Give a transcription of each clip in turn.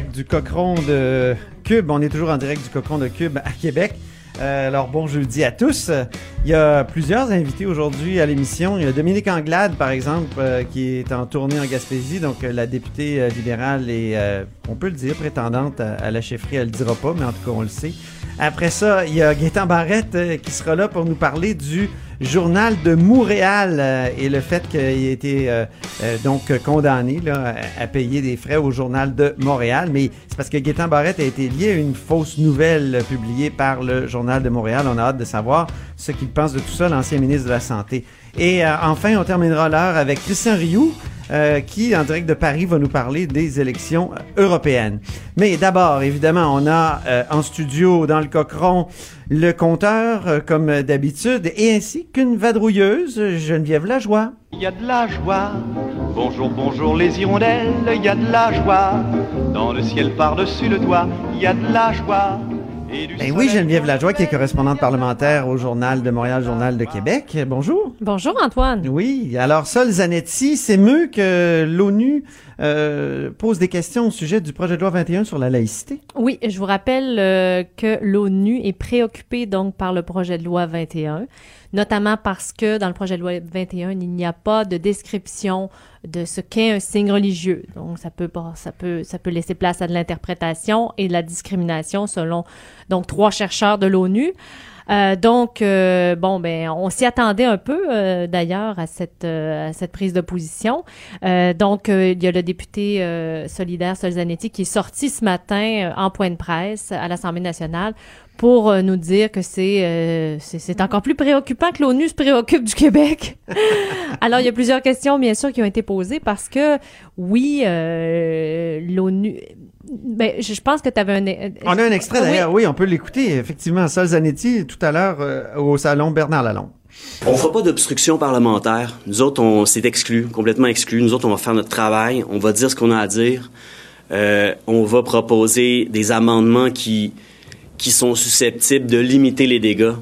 Du Cochon de Cube. On est toujours en direct du Cochon de Cube à Québec. Euh, alors, bon jeudi à tous. Il y a plusieurs invités aujourd'hui à l'émission. Il y a Dominique Anglade, par exemple, euh, qui est en tournée en Gaspésie, donc euh, la députée libérale et, on peut le dire, prétendante à, la chefferie. Elle le dira pas, mais en tout cas, on le sait. Après ça, il y a Gaétan Barrette qui sera là pour nous parler du journal de Montréal euh, et le fait qu'il ait été euh, euh, donc condamné à payer des frais au journal de Montréal. Mais c'est parce que Gaétan Barrette a été lié à une fausse nouvelle euh, publiée par le journal de Montréal. On a hâte de savoir ce qu'il pense de tout ça, l'ancien ministre de la Santé. Et euh, enfin, on terminera l'heure avec Christian Rioux, euh, qui, en direct de Paris, va nous parler des élections euh, européennes. Mais d'abord, évidemment, on a euh, en studio, dans le cochon, le compteur, comme d'habitude, et ainsi qu'une vadrouilleuse, Geneviève Lajoie. Il y a de la joie. Bonjour, bonjour les hirondelles, il y a de la joie. Dans le ciel par-dessus le toit, il y a de la joie. Ben oui, Geneviève Lajoie, qui est correspondante parlementaire au. Journal de Montréal, Journal de Québec. Bonjour. Bonjour Antoine. Oui, alors Sol Zanetti, c'est mieux que l'ONU euh, pose des questions au sujet du projet de loi 21 sur la laïcité? Oui, je vous rappelle euh, que l'ONU est préoccupée donc par le projet de loi 21, notamment parce que dans le projet de loi 21, il n'y a pas de description de ce qu'est un signe religieux. Donc ça peut ça peut ça peut laisser place à de l'interprétation et de la discrimination selon donc trois chercheurs de l'ONU. Euh, donc, euh, bon, ben, on s'y attendait un peu, euh, d'ailleurs, à cette, euh, à cette prise de position. Donc, il y a le député solidaire Solzanetti qui est sorti ce matin en point de presse à l'Assemblée nationale pour euh, nous dire que c'est euh, c'est c'est encore plus préoccupant que l'ONU se préoccupe du Québec. Alors, il y a plusieurs questions, bien sûr, qui ont été posées parce que, oui, euh, l'ONU... Ben, je, je pense que tu avais un... On a un extrait Oui. d'ailleurs, oui, on peut l'écouter, effectivement. Sol Zanetti, tout à l'heure, euh, au salon Bernard Lalonde. On fera pas d'obstruction parlementaire. Nous autres, on s'est exclus, complètement exclus. Nous autres, on va faire notre travail. On va dire ce qu'on a à dire. Euh, on va proposer des amendements qui qui sont susceptibles de limiter les dégâts.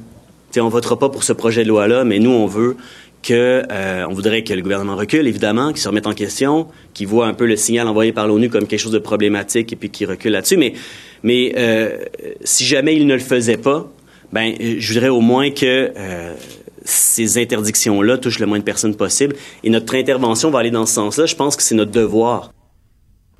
T'sais, on votera pas pour ce projet de loi-là, mais nous, on veut que, euh, on voudrait que le gouvernement recule, évidemment, qu'il se remette en question, qu'il voit un peu le signal envoyé par l'ONU comme quelque chose de problématique et puis qu'il recule là-dessus. Mais, euh, si jamais il ne le faisait pas, ben, je voudrais au moins que euh, ces interdictions-là touchent le moins de personnes possible. Et notre intervention va aller dans ce sens-là. Je pense que c'est notre devoir.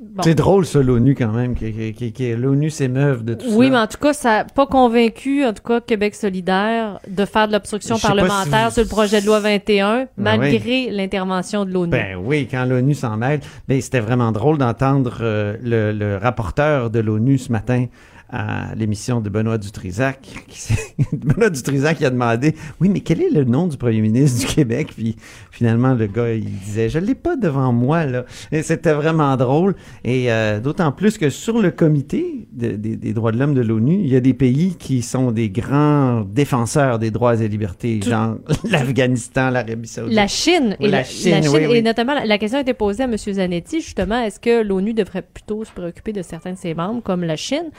Bon. C'est drôle, ça, l'ONU, quand même, qui, qui, qui, l'ONU s'émeuve de tout Oui, mais ça. en tout cas, ça n'a pas convaincu, en tout cas, Québec solidaire de faire de l'obstruction parlementaire si- sur le projet de loi 21, Ben malgré l'intervention de l'ONU. Ben oui, quand l'ONU s'en mêle. Ben, c'était vraiment drôle d'entendre euh, le, le rapporteur de l'ONU ce matin à l'émission de Benoît Dutrisac. qui Benoît Dutrisac qui a demandé Oui, mais quel est le nom du premier ministre du Québec? Puis finalement, le gars, il disait Je l'ai pas devant moi, là. Et c'était vraiment drôle. Et euh, d'autant plus que sur le comité de- des- des droits de l'homme de l'ONU, il y a des pays qui sont des grands défenseurs des droits et libertés, Tout- genre l'Afghanistan, l'Arabie Saoudite. La Chine, Oui, et la la, Chine, la Chine, oui, oui. et notamment la, la question a été posée à M. Zanetti, justement, est-ce que l'ONU devrait plutôt se préoccuper de certains de ses membres, comme la Chine?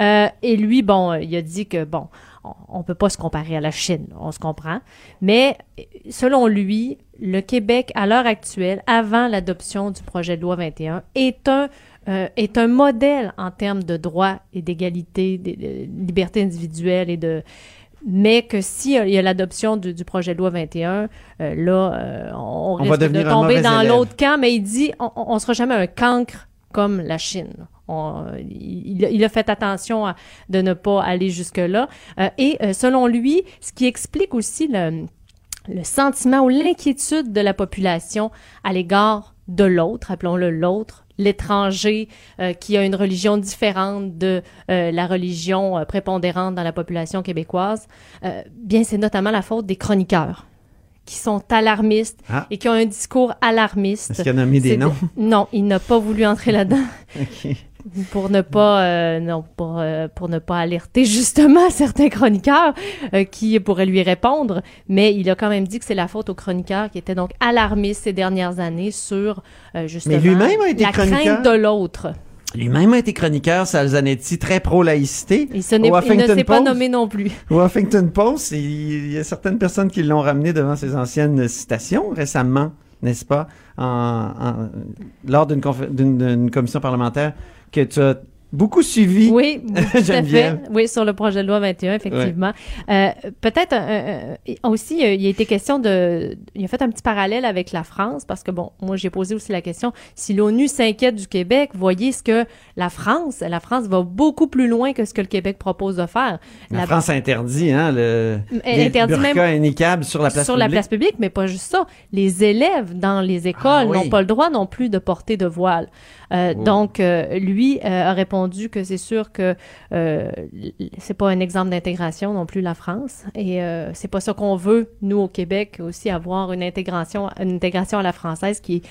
Euh, et lui, bon, euh, il a dit que, bon, on, on peut pas se comparer à la Chine, on se comprend, mais euh, selon lui, le Québec, à l'heure actuelle, avant l'adoption du projet de loi 21, est un euh, est un modèle en termes de droits et d'égalité, de, de liberté individuelle et de mais que si euh, il y a l'adoption du, du projet de loi 21, euh, là, euh, on, On va risque de tomber dans l'autre camp, mais il dit on, on sera jamais un cancre comme la Chine. On- il, il a fait attention à- de ne pas aller jusque-là. Euh, et euh, selon lui, ce qui explique aussi le, le sentiment ou l'inquiétude de la population à l'égard de l'autre, appelons-le l'autre, l'étranger euh, qui a une religion différente de euh, la religion euh, prépondérante dans la population québécoise, bien c'est notamment la faute des chroniqueurs qui sont alarmistes Ah. et qui ont un discours alarmiste. Est-ce qu'il a nommé des noms? Non, il n'a pas voulu entrer là-dedans. pour ne pas euh, non pour euh, pour ne pas alerter justement certains chroniqueurs euh, qui pourraient lui répondre mais il a quand même dit que c'est la faute aux chroniqueurs qui étaient donc alarmistes ces dernières années sur justement lui-même a été la chroniqueur. crainte de l'autre Lui-même a été chroniqueur, Salzanetti, très pro-laïcité. il ne s'est pas Post. nommé non plus Au Huffington Post, il y a certaines personnes qui l'ont ramené devant ses anciennes citations récemment, n'est-ce pas, en, en- lors d'une commission parlementaire que tu as beaucoup suivi. Oui, tout à fait. Oui, sur le projet de loi 21, effectivement. Euh, Peut-être euh, euh, aussi, euh, il a été question de... Il a fait un petit parallèle avec la France, parce que, bon, moi, j'ai posé aussi la question, si l'ONU s'inquiète du Québec, voyez ce que la France, la France va beaucoup plus loin que ce que le Québec propose de faire. La France interdit, hein, le, Elle interdit même- et sur la place sur la publique. place publique, mais pas juste ça. Les élèves dans les écoles Ah oui. n'ont pas le droit non plus de porter de voile. Euh, Oh. Donc, euh, lui euh, a répondu que c'est sûr que euh, c'est pas un exemple d'intégration non plus la France, et euh, c'est pas ça qu'on veut nous au Québec aussi avoir une intégration, une intégration à la française qui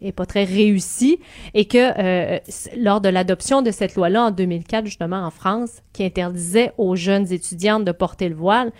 est pas très réussie et que euh, lors de l'adoption de cette loi-là en 2004 justement en France qui interdisait aux jeunes étudiantes de porter le voile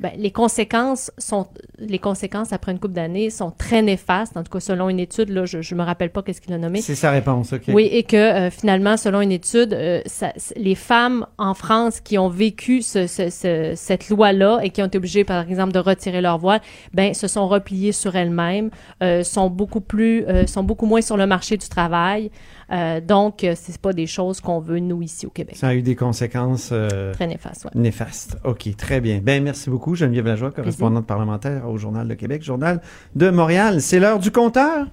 ben, les conséquences sont les conséquences après une couple d'années sont très néfastes en tout cas selon une étude là je je me rappelle pas qu'est-ce qu'il a nommé C'est sa réponse, OK. oui, et que euh, finalement, selon une étude, euh, ça- les femmes en France qui ont vécu ce- ce- ce- cette loi-là et qui ont été obligées, par exemple, de retirer leur voile, ben, se sont repliées sur elles-mêmes, euh, sont beaucoup plus, euh, sont beaucoup moins sur le marché du travail. Euh, donc, euh, c'est pas des choses qu'on veut nous ici au Québec. Ça a eu des conséquences euh, Très néfaste. Ouais. néfastes. OK, très bien. Ben merci beaucoup, Geneviève Lajoie, correspondante parlementaire au Journal de Québec, Journal de Montréal. C'est l'heure du compteur.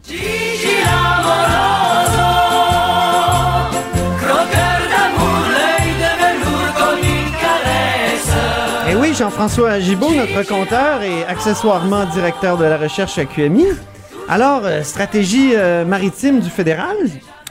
Et Eh oui, Jean-François Gibault, notre compteur et accessoirement directeur de la recherche à QMI. Alors, euh, stratégie euh, maritime du fédéral.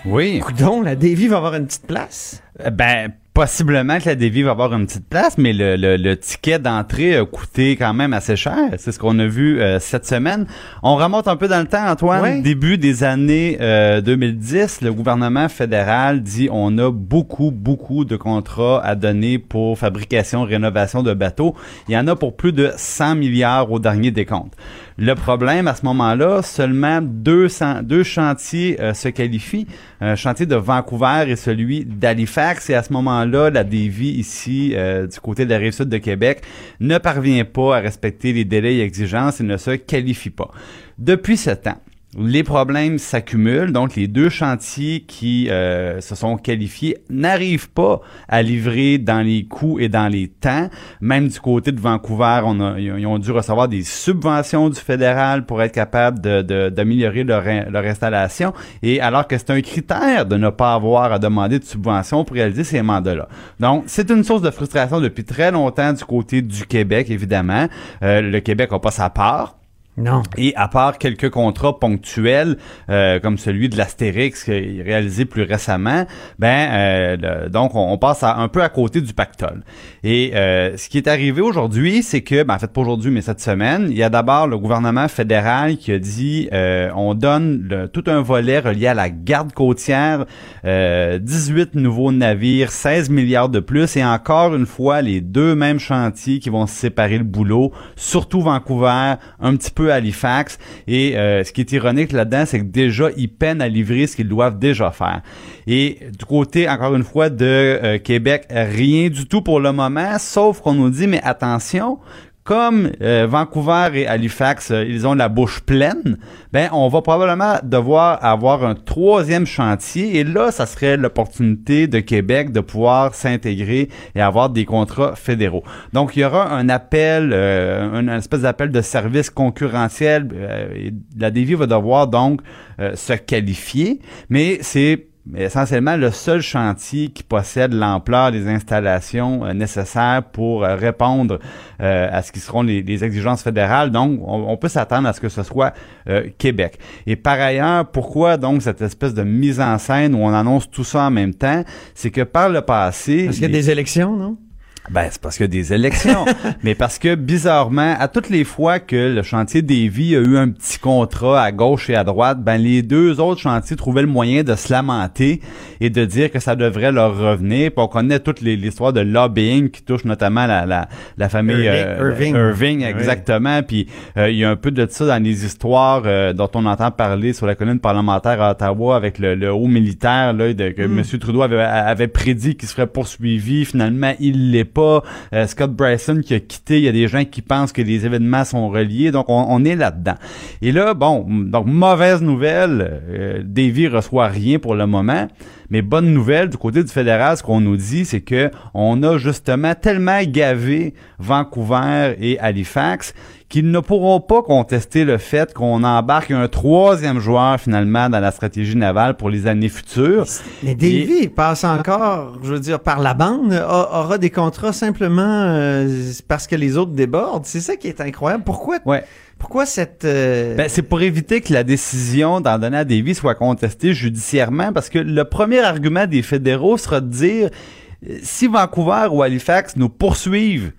Oui. Coudon, la Davy va avoir une petite place. Euh, Ben, possiblement que la Davy va avoir une petite place, mais le, le- le ticket d'entrée a coûté quand même assez cher. C'est ce qu'on a vu euh, cette semaine. On remonte un peu dans le temps, Antoine. Ouais. Début des années euh, 2010, le gouvernement fédéral dit on a beaucoup, beaucoup de contrats à donner pour fabrication, rénovation de bateaux. Il y en a pour plus de 100 milliards au dernier décompte. Le problème à ce moment-là, seulement 200, deux chantiers euh, se qualifient. Un chantier de Vancouver et celui d'Halifax. Et à ce moment-là, la Davy ici, euh, du côté de la rive sud de Québec, ne parvient pas à respecter les délais et exigences et ne se qualifie pas. Depuis ce temps, les problèmes s'accumulent, donc les deux chantiers qui euh, se sont qualifiés n'arrivent pas à livrer dans les coûts et dans les temps. Même du côté de Vancouver, on a- ils ont dû recevoir des subventions du fédéral pour être capables de- de- d'améliorer leur, in- leur installation. Et alors que c'est un critère de ne pas avoir à demander de subventions pour réaliser ces mandats-là. Donc, c'est une source de frustration depuis très longtemps du côté du Québec, évidemment. Euh, le Québec n'a pas sa part. Non. Et à part quelques contrats ponctuels, euh, comme celui de l'Astérix réalisé plus récemment, ben euh, donc on, passe un peu à côté du pactole. Et euh, ce qui est arrivé aujourd'hui, c'est que, ben, en fait pas aujourd'hui, mais cette semaine, il y a d'abord le gouvernement fédéral qui a dit euh, on donne tout un volet relié à la garde côtière, euh, 18 nouveaux navires, 16 milliards de plus, et encore une fois les deux mêmes chantiers qui vont séparer le boulot, surtout Vancouver, un petit peu Halifax. Et euh, ce qui est ironique là-dedans, c'est que déjà, ils peinent à livrer ce qu'ils doivent déjà faire. Et du côté, encore une fois, de euh, Québec, rien du tout pour le moment, sauf qu'on nous dit, mais attention, comme euh, Vancouver et Halifax, euh, ils ont la bouche pleine, ben on va probablement devoir avoir un troisième chantier et là, ça serait l'opportunité de Québec de pouvoir s'intégrer et avoir des contrats fédéraux. Donc, il y aura un appel, euh, une espèce d'appel de service concurrentiel. euh, la Davy va devoir donc se qualifier, mais c'est essentiellement le seul chantier qui possède l'ampleur des installations euh, nécessaires pour euh, répondre euh, à ce qui seront les, les exigences fédérales. Donc, on, on peut s'attendre à ce que ce soit euh, Québec. Et par ailleurs, pourquoi donc cette espèce de mise en scène où on annonce tout ça en même temps, c'est que par le passé, Parce qu'il y a les- des élections, non? Ben, c'est parce qu'il y a des élections. mais parce que, bizarrement, à toutes les fois que le chantier Davy a eu un petit contrat à gauche et à droite, ben, les deux autres chantiers trouvaient le moyen de se lamenter et de dire que ça devrait leur revenir. Puis on connaît toute les- l'histoire de lobbying qui touche notamment la, la, la famille Irving. euh, Irving. Irving, exactement. Puis euh, il y a un peu de ça dans les histoires euh, dont on entend parler sur la colline parlementaire à Ottawa avec le, le haut militaire là, de, que M. Trudeau avait, avait prédit qu'il serait poursuivi. Finalement, il l'est pas. Euh, Scott Bryson qui a quitté. Il y a des gens qui pensent que les événements sont reliés. Donc, on, est là-dedans. Et là, bon, donc mauvaise nouvelle. Euh, Davy reçoit rien pour le moment. Mais bonne nouvelle du côté du fédéral, ce qu'on nous dit, c'est que on a justement tellement gavé Vancouver et Halifax qu'ils ne pourront pas contester le fait qu'on embarque un troisième joueur finalement dans la stratégie navale pour les années futures. Mais Davy passe encore, je veux dire, par la bande, aura des contrats simplement euh, parce que les autres débordent. C'est ça qui est incroyable. Pourquoi, Ouais. pourquoi cette... euh, Ben, c'est pour éviter que la décision d'en donner à Davy soit contestée judiciairement, parce que le premier argument des fédéraux sera de dire euh, si Vancouver ou Halifax nous poursuivent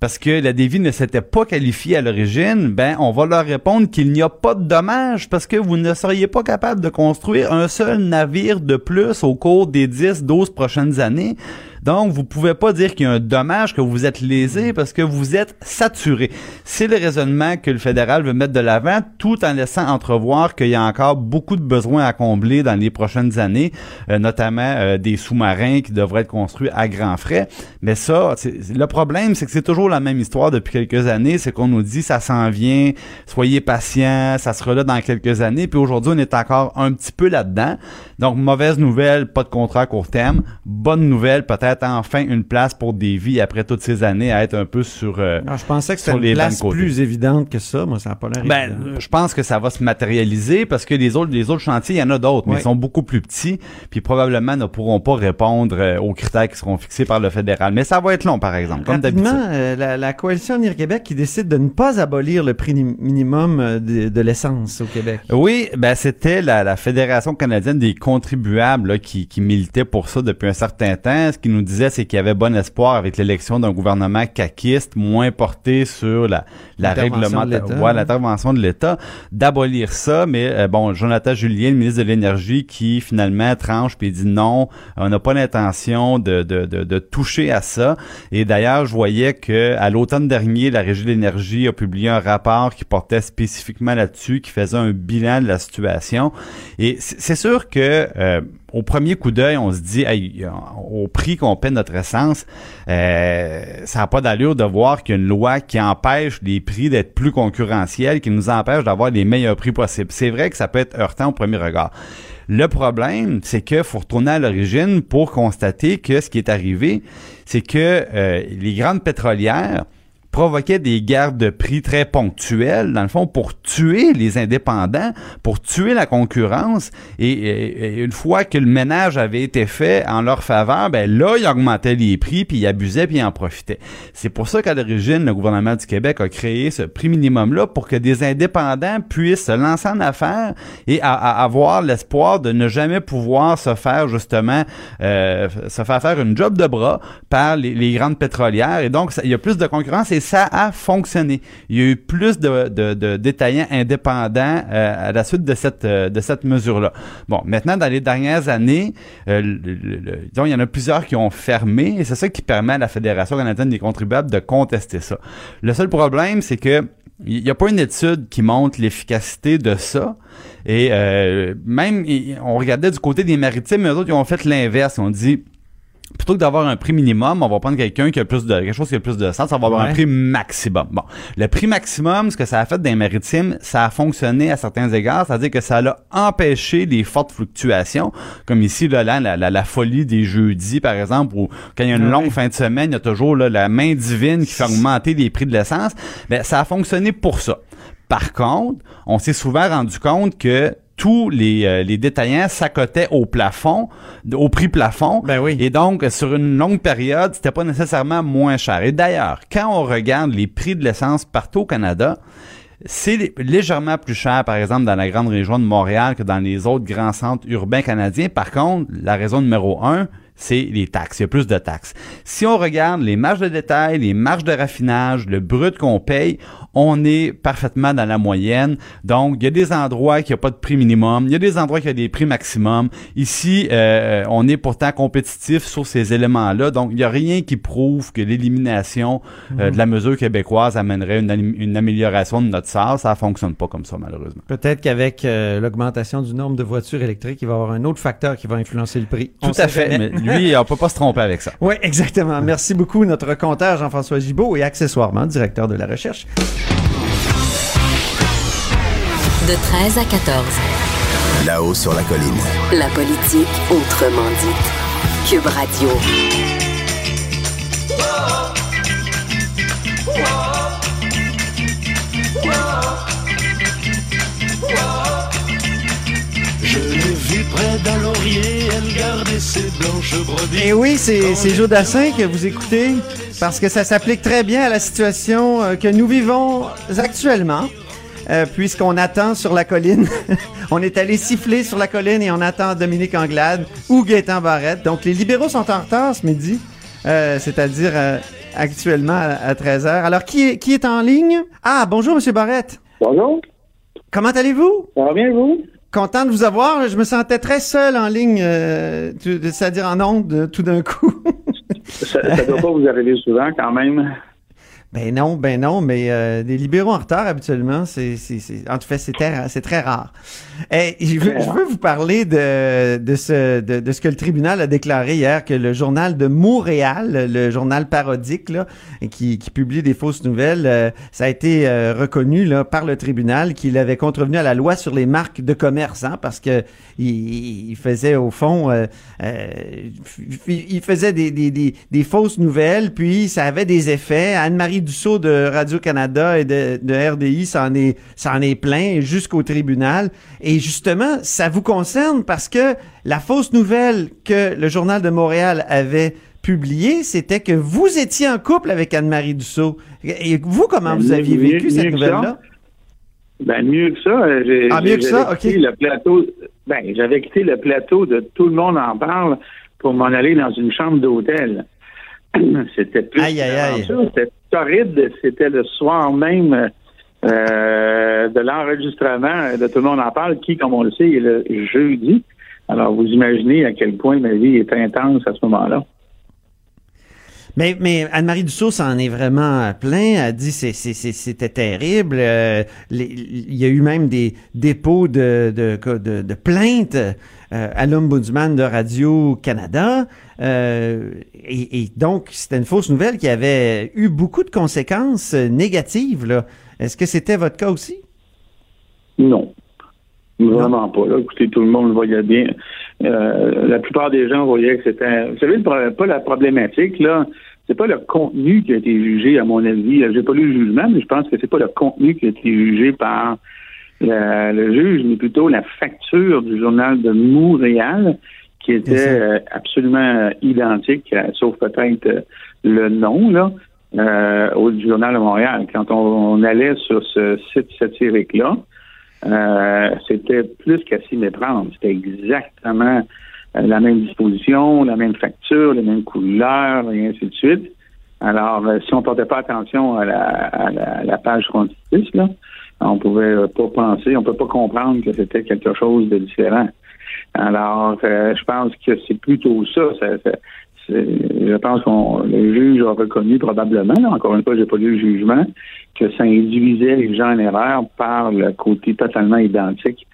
parce que la Davy ne s'était pas qualifiée à l'origine, ben on va leur répondre qu'il n'y a pas de dommage parce que vous ne seriez pas capable de construire un seul navire de plus au cours des 10-12 prochaines années. Donc, vous pouvez pas dire qu'il y a un dommage, que vous êtes lésé parce que vous êtes saturé. C'est le raisonnement que le fédéral veut mettre de l'avant tout en laissant entrevoir qu'il y a encore beaucoup de besoins à combler dans les prochaines années, euh, notamment euh, des sous-marins qui devraient être construits à grands frais. Mais ça, le problème, c'est que c'est toujours la même histoire depuis quelques années. C'est qu'on nous dit ça s'en vient, soyez patients, ça sera là dans quelques années. Puis aujourd'hui, on est encore un petit peu là-dedans. Donc, mauvaise nouvelle, pas de contrat à court terme. Bonne nouvelle, peut-être enfin une place pour Davy après toutes ces années à être un peu sur... euh, ah, je pensais que c'était une place plus évidente que ça. Moi, ça n'a pas l'air Ben, évident. euh, je pense que ça va se matérialiser parce que les autres, les autres chantiers, il y en a d'autres, mais ils sont beaucoup plus petits, puis probablement ne pourront pas répondre euh, aux critères qui seront fixés par le fédéral. Mais ça va être long, par exemple, comme d'habitude. euh, la, la coalition Avenir Québec qui décide de ne pas abolir le prix ni- minimum de, de l'essence au Québec. Oui, ben c'était la, la Fédération canadienne des contribuables là, qui, qui militait pour ça depuis un certain temps. Ce qu'ils nous disait, c'est qu'il y avait bon espoir avec l'élection d'un gouvernement caquiste, moins porté sur la, la réglementation, l'État. ouais, l'intervention de l'État, d'abolir ça. Mais euh, bon, Jonathan Julien, le ministre de l'Énergie, qui finalement tranche puis dit non, on n'a pas l'intention de, de, de, de toucher à ça. Et d'ailleurs, je voyais que à l'automne dernier, la Régie de l'énergie a publié un rapport qui portait spécifiquement là-dessus, qui faisait un bilan de la situation. Et c'est c'est sûr que euh, au premier coup d'œil, on se dit, hey, au prix qu'on paie notre essence, euh, ça n'a pas d'allure de voir qu'il y a une loi qui empêche les prix d'être plus concurrentiels, qui nous empêche d'avoir les meilleurs prix possibles. C'est vrai que ça peut être heurtant au premier regard. Le problème, c'est qu'il faut retourner à l'origine pour constater que ce qui est arrivé, c'est que euh, les grandes pétrolières provoquaient des guerres de prix très ponctuelles, dans le fond, pour tuer les indépendants, pour tuer la concurrence. Et, une fois que le ménage avait été fait en leur faveur, ben là, ils augmentaient les prix, puis ils abusaient, puis ils en profitaient. C'est pour ça qu'à l'origine, le gouvernement du Québec a créé ce prix minimum-là pour que des indépendants puissent se lancer en affaires et avoir l'espoir de ne jamais pouvoir se faire justement euh, se faire faire une job de bras par les, grandes pétrolières. Et donc, il y a plus de concurrence et ça a fonctionné. Il y a eu plus de, détaillants indépendants euh, à la suite de cette, euh, de cette mesure-là. Bon, maintenant, dans les dernières années, euh, disons, il y en a plusieurs qui ont fermé et c'est ça qui permet à la Fédération canadienne des contribuables de contester ça. Le seul problème, c'est que il n'y a pas une étude qui montre l'efficacité de ça. Et même, on regardait du côté des maritimes, eux autres, ils ont fait l'inverse. Ont dit, plutôt que d'avoir un prix minimum, on va prendre quelqu'un qui a plus de quelque chose qui a plus de sens, on va avoir Ouais. un prix maximum. Bon, le prix maximum, ce que ça a fait les maritimes, ça a fonctionné à certains égards, c'est-à-dire que ça a empêché les fortes fluctuations, comme ici là, là, la, la, la folie des jeudis par exemple, où quand il y a une Ouais. longue fin de semaine, il y a toujours là, la main divine qui fait augmenter les prix de l'essence. Ben, ça a fonctionné pour ça. Par contre, on s'est souvent rendu compte que tous les, euh, les détaillants s'accotaient au plafond, au prix plafond. Ben oui. Et donc, sur une longue période, c'était pas nécessairement moins cher. Et d'ailleurs, quand on regarde les prix de l'essence partout au Canada, c'est lé- légèrement plus cher, par exemple, dans la grande région de Montréal que dans les autres grands centres urbains canadiens. Par contre, la raison numéro un, c'est les taxes. Il y a plus de taxes. Si on regarde les marges de détail, les marges de raffinage, le brut qu'on paye, on est parfaitement dans la moyenne. Donc, il y a des endroits qui n'ont pas de prix minimum, il y a des endroits qui ont des prix maximum. Ici, euh, on est pourtant compétitif sur ces éléments-là. Donc, il n'y a rien qui prouve que l'élimination euh, de la mesure québécoise amènerait une, une amélioration de notre sort. Ça fonctionne pas comme ça, malheureusement. Peut-être qu'avec euh, l'augmentation du nombre de voitures électriques, il va y avoir un autre facteur qui va influencer le prix. Tout à fait. Lui, on peut pas se tromper avec ça. Oui, exactement. Merci beaucoup, notre compteur Jean-François Gibault et accessoirement directeur de la recherche. De 13 à 14. Là-haut sur la colline. La politique autrement dite. Cube Radio. D'un laurier, elle gardait ses blanches brebis. Et oui, c'est c'est Joe Dassin que vous écoutez parce que ça s'applique très bien à la situation euh, que nous vivons actuellement. euh, puisqu'on attend sur la colline. on est allé siffler sur la colline et on attend Dominique Anglade ou Gaétan Barrette. Donc les libéraux sont en retard ce midi, euh, c'est-à-dire euh, actuellement à, 13h. Alors qui est, qui est en ligne? Ah, bonjour Monsieur Barrette. Bonjour, Comment allez-vous? ça va bien vous? Content de vous avoir. Je me sentais très seul en ligne, euh, c'est-à-dire en onde euh, tout d'un coup. Ça ne doit pas vous arriver souvent quand même. Ben non, ben non, mais euh, des libéraux en retard habituellement, c'est, c'est, c'est- en tout cas, c'est très, c'est très rare. Eh, je, veux, je veux vous parler de, de, ce, de, de ce que le tribunal a déclaré hier, que le journal de Montréal, le journal parodique là, qui, qui publie des fausses nouvelles, euh, ça a été euh, reconnu là, par le tribunal qu'il avait contrevenu à la loi sur les marques de commerce, hein, parce que il, il faisait au fond, euh, euh, il il faisait des, des, des, des fausses nouvelles, puis ça avait des effets. Anne-Marie Dussault de Radio-Canada et de, de RDI s'en est, s'en est plein jusqu'au tribunal. Et justement, ça vous concerne parce que la fausse nouvelle que le Journal de Montréal avait publiée, c'était que vous étiez en couple avec Anne-Marie Dussault. Et vous, comment Ben, vous aviez vécu mieux cette nouvelle-là? Ben mieux que ça. euh, J'ai, Ah, mieux que ça? OK. Le plateau, ben, j'avais quitté le plateau de Tout le monde en parle pour m'en aller dans une chambre d'hôtel. C'était plus Aïe, aïe, aïe. C'était torride. C'était le soir même euh, de l'enregistrement de Tout le monde en parle, qui, comme on le sait, est le jeudi. Alors, vous imaginez à quel point ma vie était intense à ce moment-là. Mais, mais Anne-Marie Dussault s'en est vraiment plein. Elle dit c'est c'était terrible. Euh, les- il y a eu même des dépôts de, de, de, de plaintes euh, à l'Ombudsman de Radio-Canada. Euh, et, et donc, c'était une fausse nouvelle qui avait eu beaucoup de conséquences négatives. là. Est-ce que c'était votre cas aussi? Non. Vraiment pas. Là. Écoutez, tout le monde le voyait bien. Euh, la plupart des gens voyaient que c'était. Vous savez, le pas la problématique, là. C'est pas le contenu qui a été jugé, à mon avis. J'ai pas lu le jugement, mais je pense que c'est pas le contenu qui a été jugé par la- le juge, mais plutôt la facture du journal de Montréal, qui était euh, absolument identique, euh, sauf peut-être euh, le nom, là, euh, au journal de Montréal. Quand on, on allait sur ce site satirique-là, euh, c'était plus qu'à s'y méprendre. C'était exactement euh, la même disposition, la même facture, les mêmes couleurs, et ainsi de suite. Alors, euh, si on ne portait pas attention à la, à la, à la page 36, là, on pouvait euh, pas penser, on peut pas comprendre que c'était quelque chose de différent. Alors, euh, je pense que c'est plutôt ça. je pense qu'on le juge a reconnu probablement, encore une fois, j'ai pas lu le jugement, que ça induisait les gens en erreur par le côté totalement identique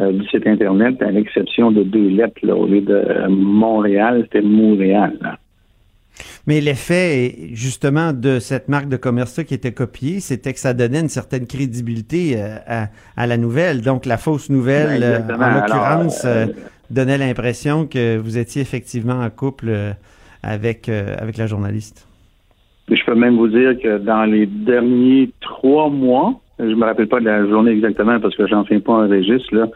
euh, du site Internet, à l'exception de deux lettres. Là, au lieu de euh, Montréal, c'était Montréal. là. Mais l'effet, justement, de cette marque de commerce-là qui était copiée, c'était que ça donnait une certaine crédibilité euh, à, à la nouvelle. Donc, la fausse nouvelle, Exactement. en l'occurrence, euh, donnait l'impression que vous étiez effectivement en couple avec, euh, avec la journaliste. Je peux même vous dire que dans les derniers trois mois, je me rappelle pas de la journée exactement parce que j'en fais pas un registre, là,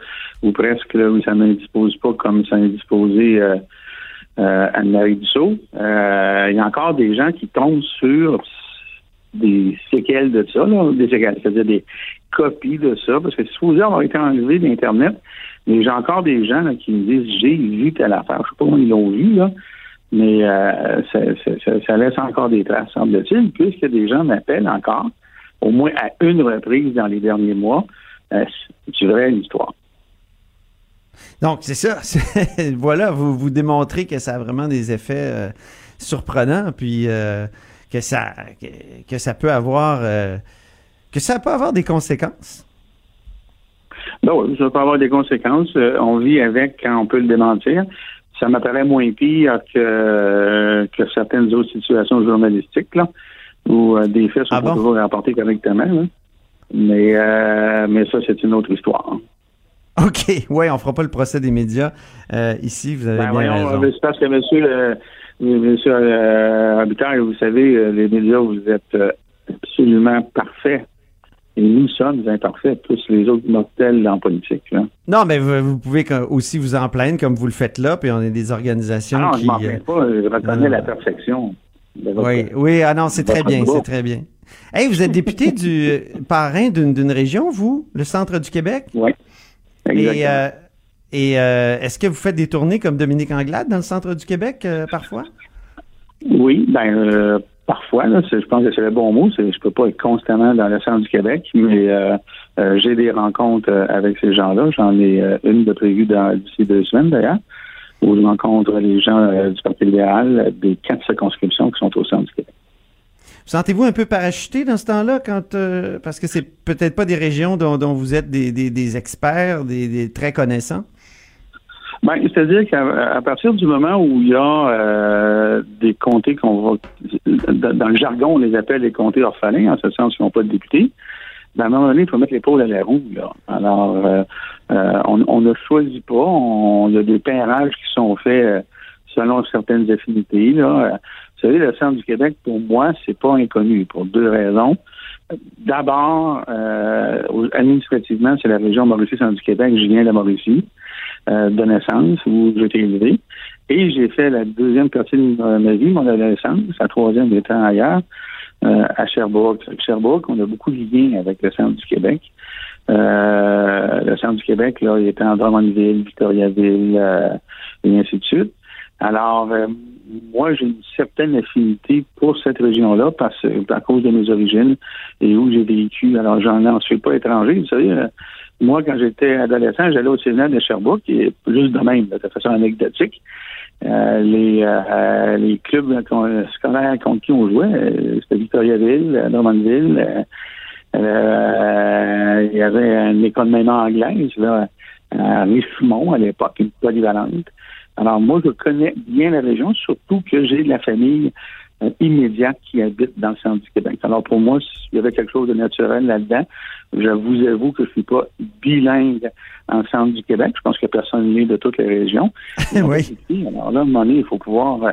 ou presque, là, où ça n'indispose pas comme ça indisposé euh, euh, Anne-Marie Dussault. Euh, Il y a encore des gens qui tombent sur des séquelles de ça, là, des séquelles, c'est-à-dire des copies de ça, parce que c'est supposé avoir été enlevé d'Internet, mais j'ai encore des gens là, qui me disent j'ai vu telle affaire, je sais pas comment ils l'ont vu, là, Mais euh, ça, ça- ça laisse encore des traces, semble-t-il, puisque des gens m'appellent encore, au moins à une reprise dans les derniers mois. Euh, c'est une histoire. Donc, c'est ça. Voilà, vous, vous démontrez que ça a vraiment des effets euh, surprenants, puis euh, que, ça, que, que ça peut avoir... que ça peut avoir des conséquences. Ben oui, ça peut avoir des conséquences. On vit avec quand on peut le démentir. Ça m'apparaît moins pire que, que certaines autres situations journalistiques, là, où euh, des faits sont Ah pas toujours rapportés correctement. là. Mais, euh, mais ça, c'est une autre histoire. OK, ouais, on fera pas le procès des médias euh, ici, vous avez Ben bien voyons, raison. c'est parce que monsieur, euh, monsieur Habitaire, vous savez, les médias, vous êtes absolument parfaits. Et nous sommes imparfaits, tous les autres mortels en politique. Là. Non, mais vous, vous pouvez aussi vous en plaindre comme vous le faites là, puis on est des organisations Ah non, qui... je m'en euh, plains pas, je reconnais euh, la perfection. votre- Oui, oui, ah non, c'est très bien, c'est très bien. Hey, vous êtes député du euh, parrain d'une région, vous, le centre du Québec? Oui, Et, exactement. euh, et euh, est-ce que vous faites des tournées comme Dominique Anglade dans le centre du Québec euh, parfois? Oui, ben euh, parfois, je pense que c'est le bon mot. Je peux pas être constamment dans le centre du Québec, mais euh, euh, j'ai des rencontres euh, avec ces gens-là. J'en ai une de prévue d'ici deux semaines d'ailleurs, où je rencontre les gens du Parti libéral des quatre circonscriptions qui sont au centre du Québec. Vous Sentez-vous un peu parachuté dans ce temps-là quand parce que c'est peut-être pas des régions dont, vous êtes des experts, des, des très connaissants? Ben, c'est-à-dire qu'à partir du moment où il y a euh, des comtés qu'on va dans le jargon, on les appelle les comtés orphelins, en ce sens qu'ils n'ont pas de députés, ben, à un moment donné, il faut mettre l'épaule à la roue. Là. Alors, euh, euh, on, on ne choisit pas. On, il y a des pairages qui sont faits euh, selon certaines affinités. Là. Euh, Vous savez, le centre du Québec, pour moi, c'est pas inconnu pour deux raisons. D'abord, euh, administrativement, c'est la région Mauricie-Centre du Québec. Je viens de la Mauricie euh, de naissance où j'ai été élevé. Et j'ai fait la deuxième partie de ma vie, mon adolescence, la troisième étant ailleurs, euh, à Sherbrooke. Sherbrooke, on a beaucoup de liens avec le centre du Québec. Euh, le centre du Québec, là, il était en Drummondville, Victoriaville, euh, et ainsi de suite. Alors, euh, moi, j'ai une certaine affinité pour cette région-là parce à cause de mes origines et où j'ai vécu. Alors, j'en n'en suis pas étranger. Vous savez, euh, moi, quand j'étais adolescent, j'allais au séminaire de Sherbrooke, et juste de même, de façon anecdotique. Euh, les, euh, les clubs scolaires contre qui on jouait, euh, c'était Victoriaville, euh, Drummondville. euh, euh, il y avait une école même anglaise, là, à Richemont à l'époque, une polyvalente. Alors, moi, je connais bien la région, surtout que j'ai de la famille euh, immédiate qui habite dans le centre du Québec. Alors, pour moi, s'il y avait quelque chose de naturel là-dedans, je vous avoue que je suis pas bilingue en centre du Québec. Je pense que personne n'est de toutes les régions. oui. Alors là, à un moment donné, il faut pouvoir euh,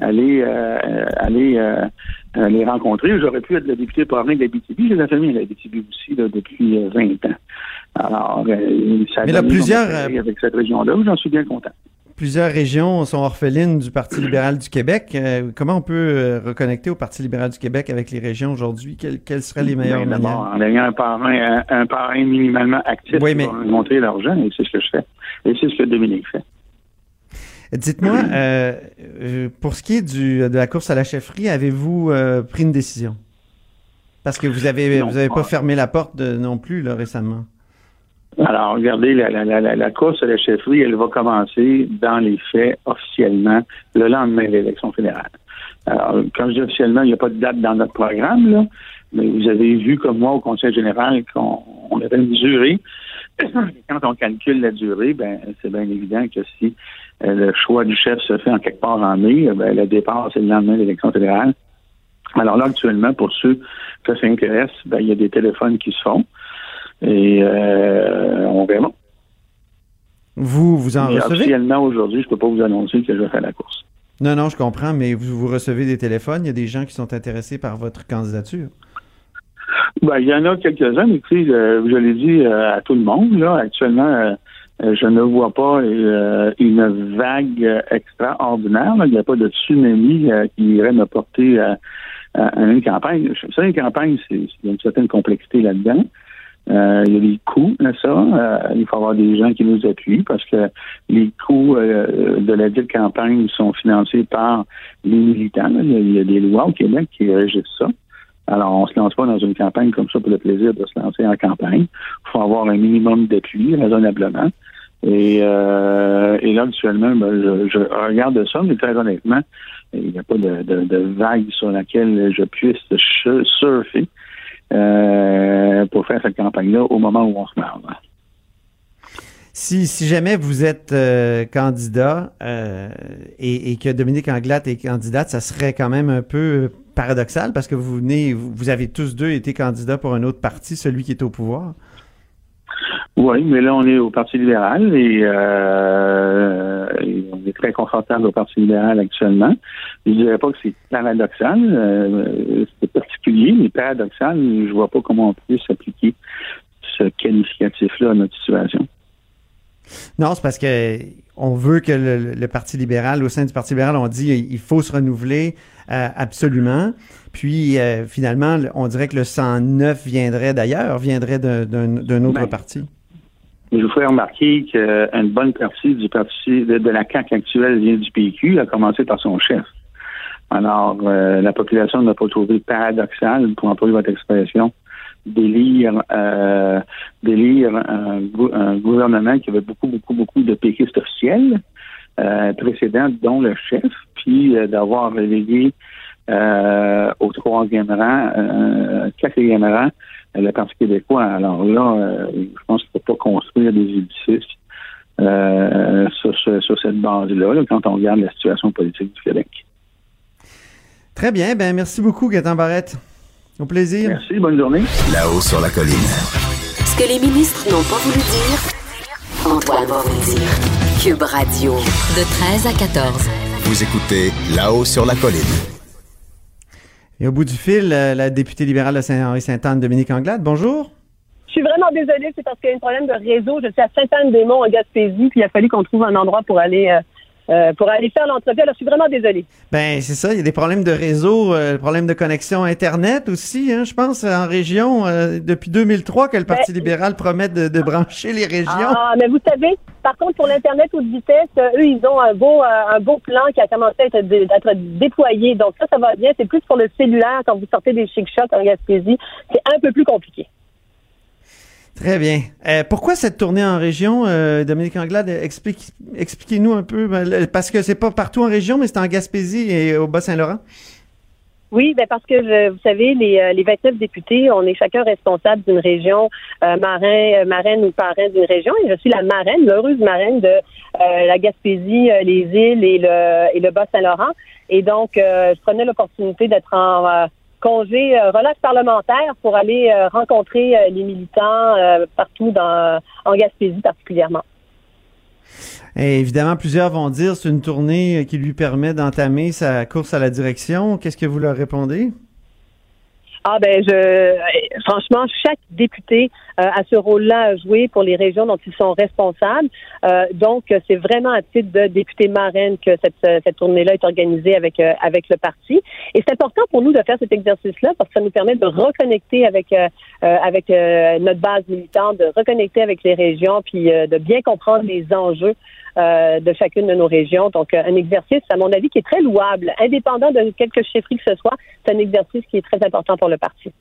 aller euh, euh, aller euh, euh, les rencontrer. J'aurais pu être le député parrain de l'Abitibi. J'ai de la famille à l'Abitibi aussi là, depuis euh, 20 ans. Alors, euh, ça a Mais là, plusieurs, avec cette région-là, j'en suis bien content. Plusieurs régions sont orphelines du Parti libéral du Québec. Euh, comment on peut euh, reconnecter au Parti libéral du Québec avec les régions aujourd'hui? Quelles, quelles seraient les meilleures Ben, manières? En ayant un parrain, un, un parrain minimalement actif Oui, qui mais- va montrer l'argent, et c'est ce que je fais. Et c'est ce que Dominique fait. Dites-moi, euh, euh, pour ce qui est du, de la course à la chefferie, avez-vous euh, pris une décision? Parce que vous avez, Non. vous avez pas fermé la porte de- non plus là, récemment. Alors, regardez, la, la, la, la- course à la chefferie, elle va commencer dans les faits officiellement le lendemain de l'élection fédérale. Alors, quand je dis officiellement, il n'y a pas de date dans notre programme, là, mais vous avez vu comme moi au Conseil général qu'on on avait une durée. Quand on calcule la durée, ben c'est bien évident que si euh, le choix du chef se fait en quelque part en mai, euh, ben, le départ, c'est le lendemain de l'élection fédérale. Alors là, actuellement, pour ceux que ça intéresse, ben, il y a des téléphones qui se font. Et euh, on verra. Vous, vous en Mais recevez? officiellement, aujourd'hui, je ne peux pas vous annoncer que je vais faire la course. Non, non, je comprends, mais vous, vous recevez des téléphones. Il y a des gens qui sont intéressés par votre candidature. Ben, il y en a quelques-uns, mais tu sais, euh, je l'ai dit euh, à tout le monde, là, actuellement, euh, je ne vois pas euh, une vague extraordinaire. là. Il n'y a pas de tsunami qui irait me porter à, une campagne. Je sais, une campagne, c'est il y a une certaine complexité là-dedans. Euh, il y a des coûts à ça. Euh, il faut avoir des gens qui nous appuient parce que les coûts euh, de la dite campagne sont financés par les militants. Il y, a, des lois au Québec qui régissent ça. Alors, on se lance pas dans une campagne comme ça pour le plaisir de se lancer en campagne. Il faut avoir un minimum d'appui, raisonnablement. Et, euh, et là, actuellement, ben, je, je, regarde ça, mais très honnêtement, il n'y a pas de, de, de, vague sur laquelle je puisse surfer euh, pour faire cette campagne-là au moment où on se parle. Si, si jamais vous êtes euh, candidat euh, et, et, que Dominique Anglade est candidate, ça serait quand même un peu paradoxal parce que vous venez, vous avez tous deux été candidats pour un autre parti, celui qui est au pouvoir. Oui, mais là, on est au Parti libéral et, euh, et on est très confortable au Parti libéral actuellement. Je dirais pas que c'est paradoxal, euh, c'est particulier, mais paradoxal, je vois pas comment on peut s'appliquer ce qualificatif-là à notre situation. Non, c'est parce que on veut que le, le, Parti libéral, au sein du Parti libéral, on dit il faut se renouveler euh, absolument. Puis euh, finalement, on dirait que le 109 viendrait d'ailleurs, viendrait d'un autre ben, parti. Je vous ferai remarquer qu'une bonne partie du parti de, de, la CAQ actuelle vient du PQ, a commencé par son chef. Alors, euh, la population n'a pas trouvé paradoxal, pour employer votre expression, d'élire euh, d'élire un, un, gouvernement qui avait beaucoup, beaucoup, beaucoup de péquistes officiels euh, précédents, dont le chef, puis euh, d'avoir relégué euh, au troisième rang, euh, quatrième rang, le Parti québécois. Alors là, je pense qu'il ne faut pas construire des édifices sur, sur, cette base-là, là, quand on regarde la situation politique du Québec. Très bien. Ben, merci beaucoup, Gaëtan Barrette. Au plaisir. Merci, bonne journée. Là-haut sur la colline. Ce que les ministres n'ont pas voulu dire, Antoine va vous dire. Cube Radio. De 13 à 14. Vous écoutez Là-haut sur la colline. Et au bout du fil, la députée libérale de Saint-Henri-Sainte-Anne, Dominique Anglade, bonjour. Je suis vraiment désolée, c'est parce qu'il y a un problème de réseau. Je suis à Sainte-Anne-des-Monts, en Gaspésie, puis il a fallu qu'on trouve un endroit pour aller euh, euh, pour aller faire l'entrevue. Alors, je suis vraiment désolée. Ben, c'est ça. Il y a des problèmes de réseau, euh, problèmes de connexion Internet aussi, hein, je pense, en région, euh, depuis 2003 que le Parti ben, libéral promet de, de, brancher les régions. Ah, mais vous savez, par contre, pour l'Internet haute vitesse, eux, ils ont un beau, un beau plan qui a commencé à être, être déployé. Donc, ça, ça va bien. C'est plus pour le cellulaire quand vous sortez des chic shots en Gaspésie. C'est un peu plus compliqué. Très bien. Euh, pourquoi cette tournée en région, euh, Dominique Anglade? Explique, expliquez-nous un peu, parce que c'est pas partout en région, mais c'est en Gaspésie et au Bas-Saint-Laurent. Oui, ben parce que vous savez, les, les 29 députés, on est chacun responsable d'une région, euh, marin, marraine ou parrain d'une région, et je suis la marraine, l'heureuse marraine de la Gaspésie, les îles et le, et le Bas-Saint-Laurent. Et donc, je prenais l'opportunité d'être en congé euh, relâche parlementaire pour aller euh, rencontrer euh, les militants partout dans, en Gaspésie particulièrement. Et évidemment, plusieurs vont dire c'est une tournée qui lui permet d'entamer sa course à la direction. Qu'est-ce que vous leur répondez? Ah ben je franchement chaque député euh, a ce rôle-là à jouer pour les régions dont ils sont responsables. Euh, donc c'est vraiment à titre de député marraine que cette, cette tournée-là est organisée avec euh, avec le parti. Et c'est important pour nous de faire cet exercice-là parce que ça nous permet de reconnecter avec euh, avec notre base militante, de reconnecter avec les régions, puis de bien comprendre les enjeux euh, de chacune de nos régions. Donc, euh, un exercice, à mon avis, qui est très louable, indépendant de quelques chiffres que ce soit. C'est un exercice qui est très important pour le parti.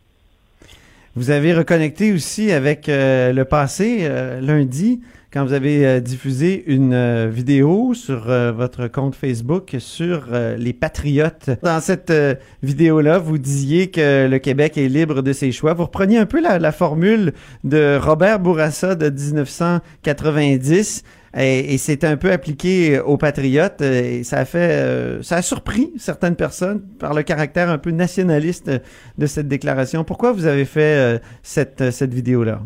Vous avez reconnecté aussi avec euh, le passé, lundi, quand vous avez diffusé une vidéo sur votre compte Facebook sur les patriotes. Dans cette vidéo-là, vous disiez que le Québec est libre de ses choix. Vous repreniez un peu la formule de Robert Bourassa de 1990 et, c'est un peu appliqué aux patriotes et ça a fait euh, ça a surpris certaines personnes par le caractère un peu nationaliste de cette déclaration. Pourquoi vous avez fait euh, cette cette vidéo là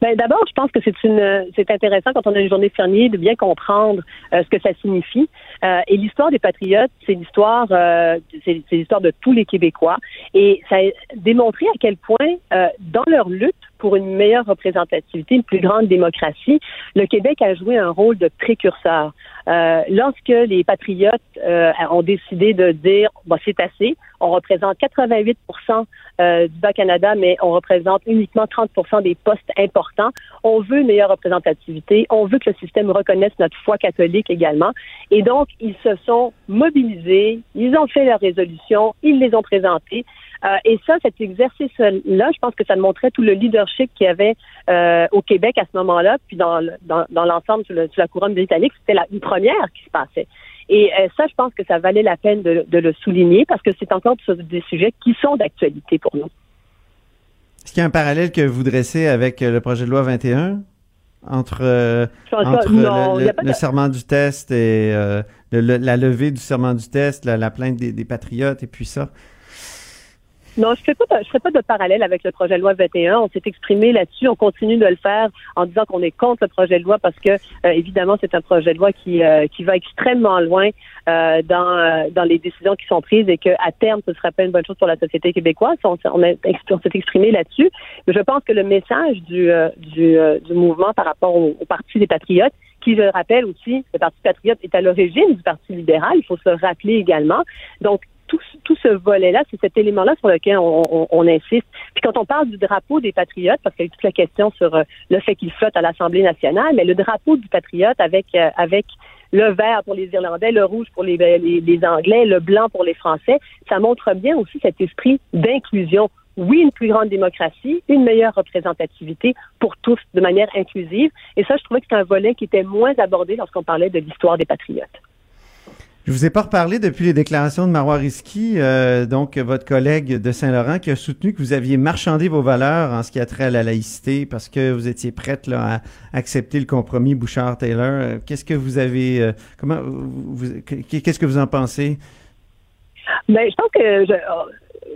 ben, d'abord, je pense que c'est une c'est intéressant quand on a une journée fermier de bien comprendre euh, ce que ça signifie. Euh, et l'histoire des patriotes, c'est l'histoire euh, c'est l'histoire de tous les Québécois. Et ça a démontré à quel point dans leur lutte pour une meilleure représentativité, une plus grande démocratie, le Québec a joué un rôle de précurseur. Euh, lorsque les patriotes euh, ont décidé de dire bon, c'est assez, on représente 88% euh, du Bas-Canada, mais on représente uniquement 30% des postes importants. On veut une meilleure représentativité. On veut que le système reconnaisse notre foi catholique également. Et donc, ils se sont mobilisés, ils ont fait leurs résolutions, ils les ont présentées. Euh, et ça, cet exercice-là, je pense que ça montrait tout le leadership qu'il y avait euh, au Québec à ce moment-là, puis dans, dans, dans l'ensemble sur, la couronne britannique, c'était la une première qui se passait. Et euh, ça, je pense que ça valait la peine de, de le souligner parce que c'est encore des sujets qui sont d'actualité pour nous. Est-ce qu'il y a un parallèle que vous dressez avec le projet de loi 21 entre, entre le, serment du test et la levée du serment du test, la, plainte des, des patriotes et puis ça? Non, je ne ferai pas de parallèle avec le projet de loi 21. On s'est exprimé là-dessus. On continue de le faire en disant qu'on est contre le projet de loi parce que, euh, évidemment, c'est un projet de loi qui, euh, qui va extrêmement loin euh, dans, dans les décisions qui sont prises et qu'à terme, ce ne sera pas une bonne chose pour la société québécoise. On, on, s'est exprimé là-dessus. Je pense que le message du, du, du mouvement par rapport au, au Parti des Patriotes, qui, je le rappelle aussi, le Parti patriote est à l'origine du Parti libéral, il faut se le rappeler également. Donc, tout, tout ce volet-là, c'est cet élément-là sur lequel on, insiste. Puis quand on parle du drapeau des patriotes, parce qu'il y a toute la question sur euh, le fait qu'il flotte à l'Assemblée nationale, mais le drapeau du patriote avec euh, avec le vert pour les Irlandais, le rouge pour les, les, Anglais, le blanc pour les Français, ça montre bien aussi cet esprit d'inclusion. Oui, une plus grande démocratie, une meilleure représentativité pour tous de manière inclusive. Et ça, je trouvais que c'est un volet qui était moins abordé lorsqu'on parlait de l'histoire des patriotes. Je vous ai pas reparlé depuis les déclarations de Marois Risky, euh, donc votre collègue de Saint-Laurent, qui a soutenu que vous aviez marchandé vos valeurs en ce qui a trait à la laïcité parce que vous étiez prête à accepter le compromis Bouchard-Taylor. Euh, qu'est-ce que vous avez, euh, comment, qu'est-ce que vous en pensez? Ben, je pense que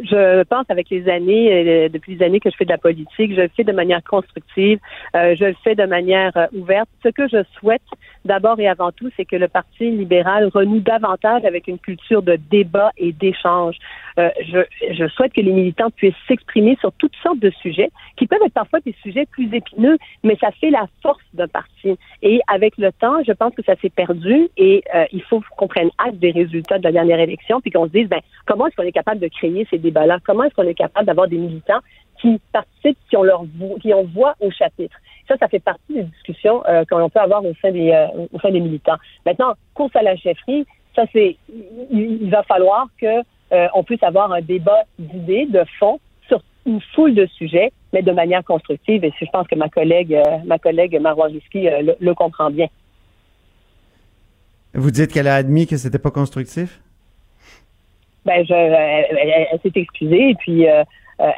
je pense avec les années, depuis les années que je fais de la politique, je le fais de manière constructive, je le fais de manière ouverte. Ce que je souhaite, d'abord et avant tout, c'est que le Parti libéral renoue davantage avec une culture de débat et d'échange. Euh, je, souhaite que les militants puissent s'exprimer sur toutes sortes de sujets qui peuvent être parfois des sujets plus épineux, mais ça fait la force d'un parti. Et avec le temps, je pense que ça s'est perdu et euh, il faut qu'on prenne acte des résultats de la dernière élection puis qu'on se dise, ben, comment est-ce qu'on est capable de créer ces débats-là? Comment est-ce qu'on est capable d'avoir des militants qui participent, qui ont leur qui ont voix au chapitre? Ça, ça fait partie des discussions euh, qu'on peut avoir au sein des, euh, au sein des militants. Maintenant, course à la chefferie, ça c'est, il, va falloir que euh, on puisse avoir un débat d'idées, de fond sur une foule de sujets, mais de manière constructive. Et je pense que ma collègue, ma collègue Marois Risky le, comprend bien. Vous dites qu'elle a admis que c'était pas constructif? Ben, je, elle, s'est excusée et puis euh,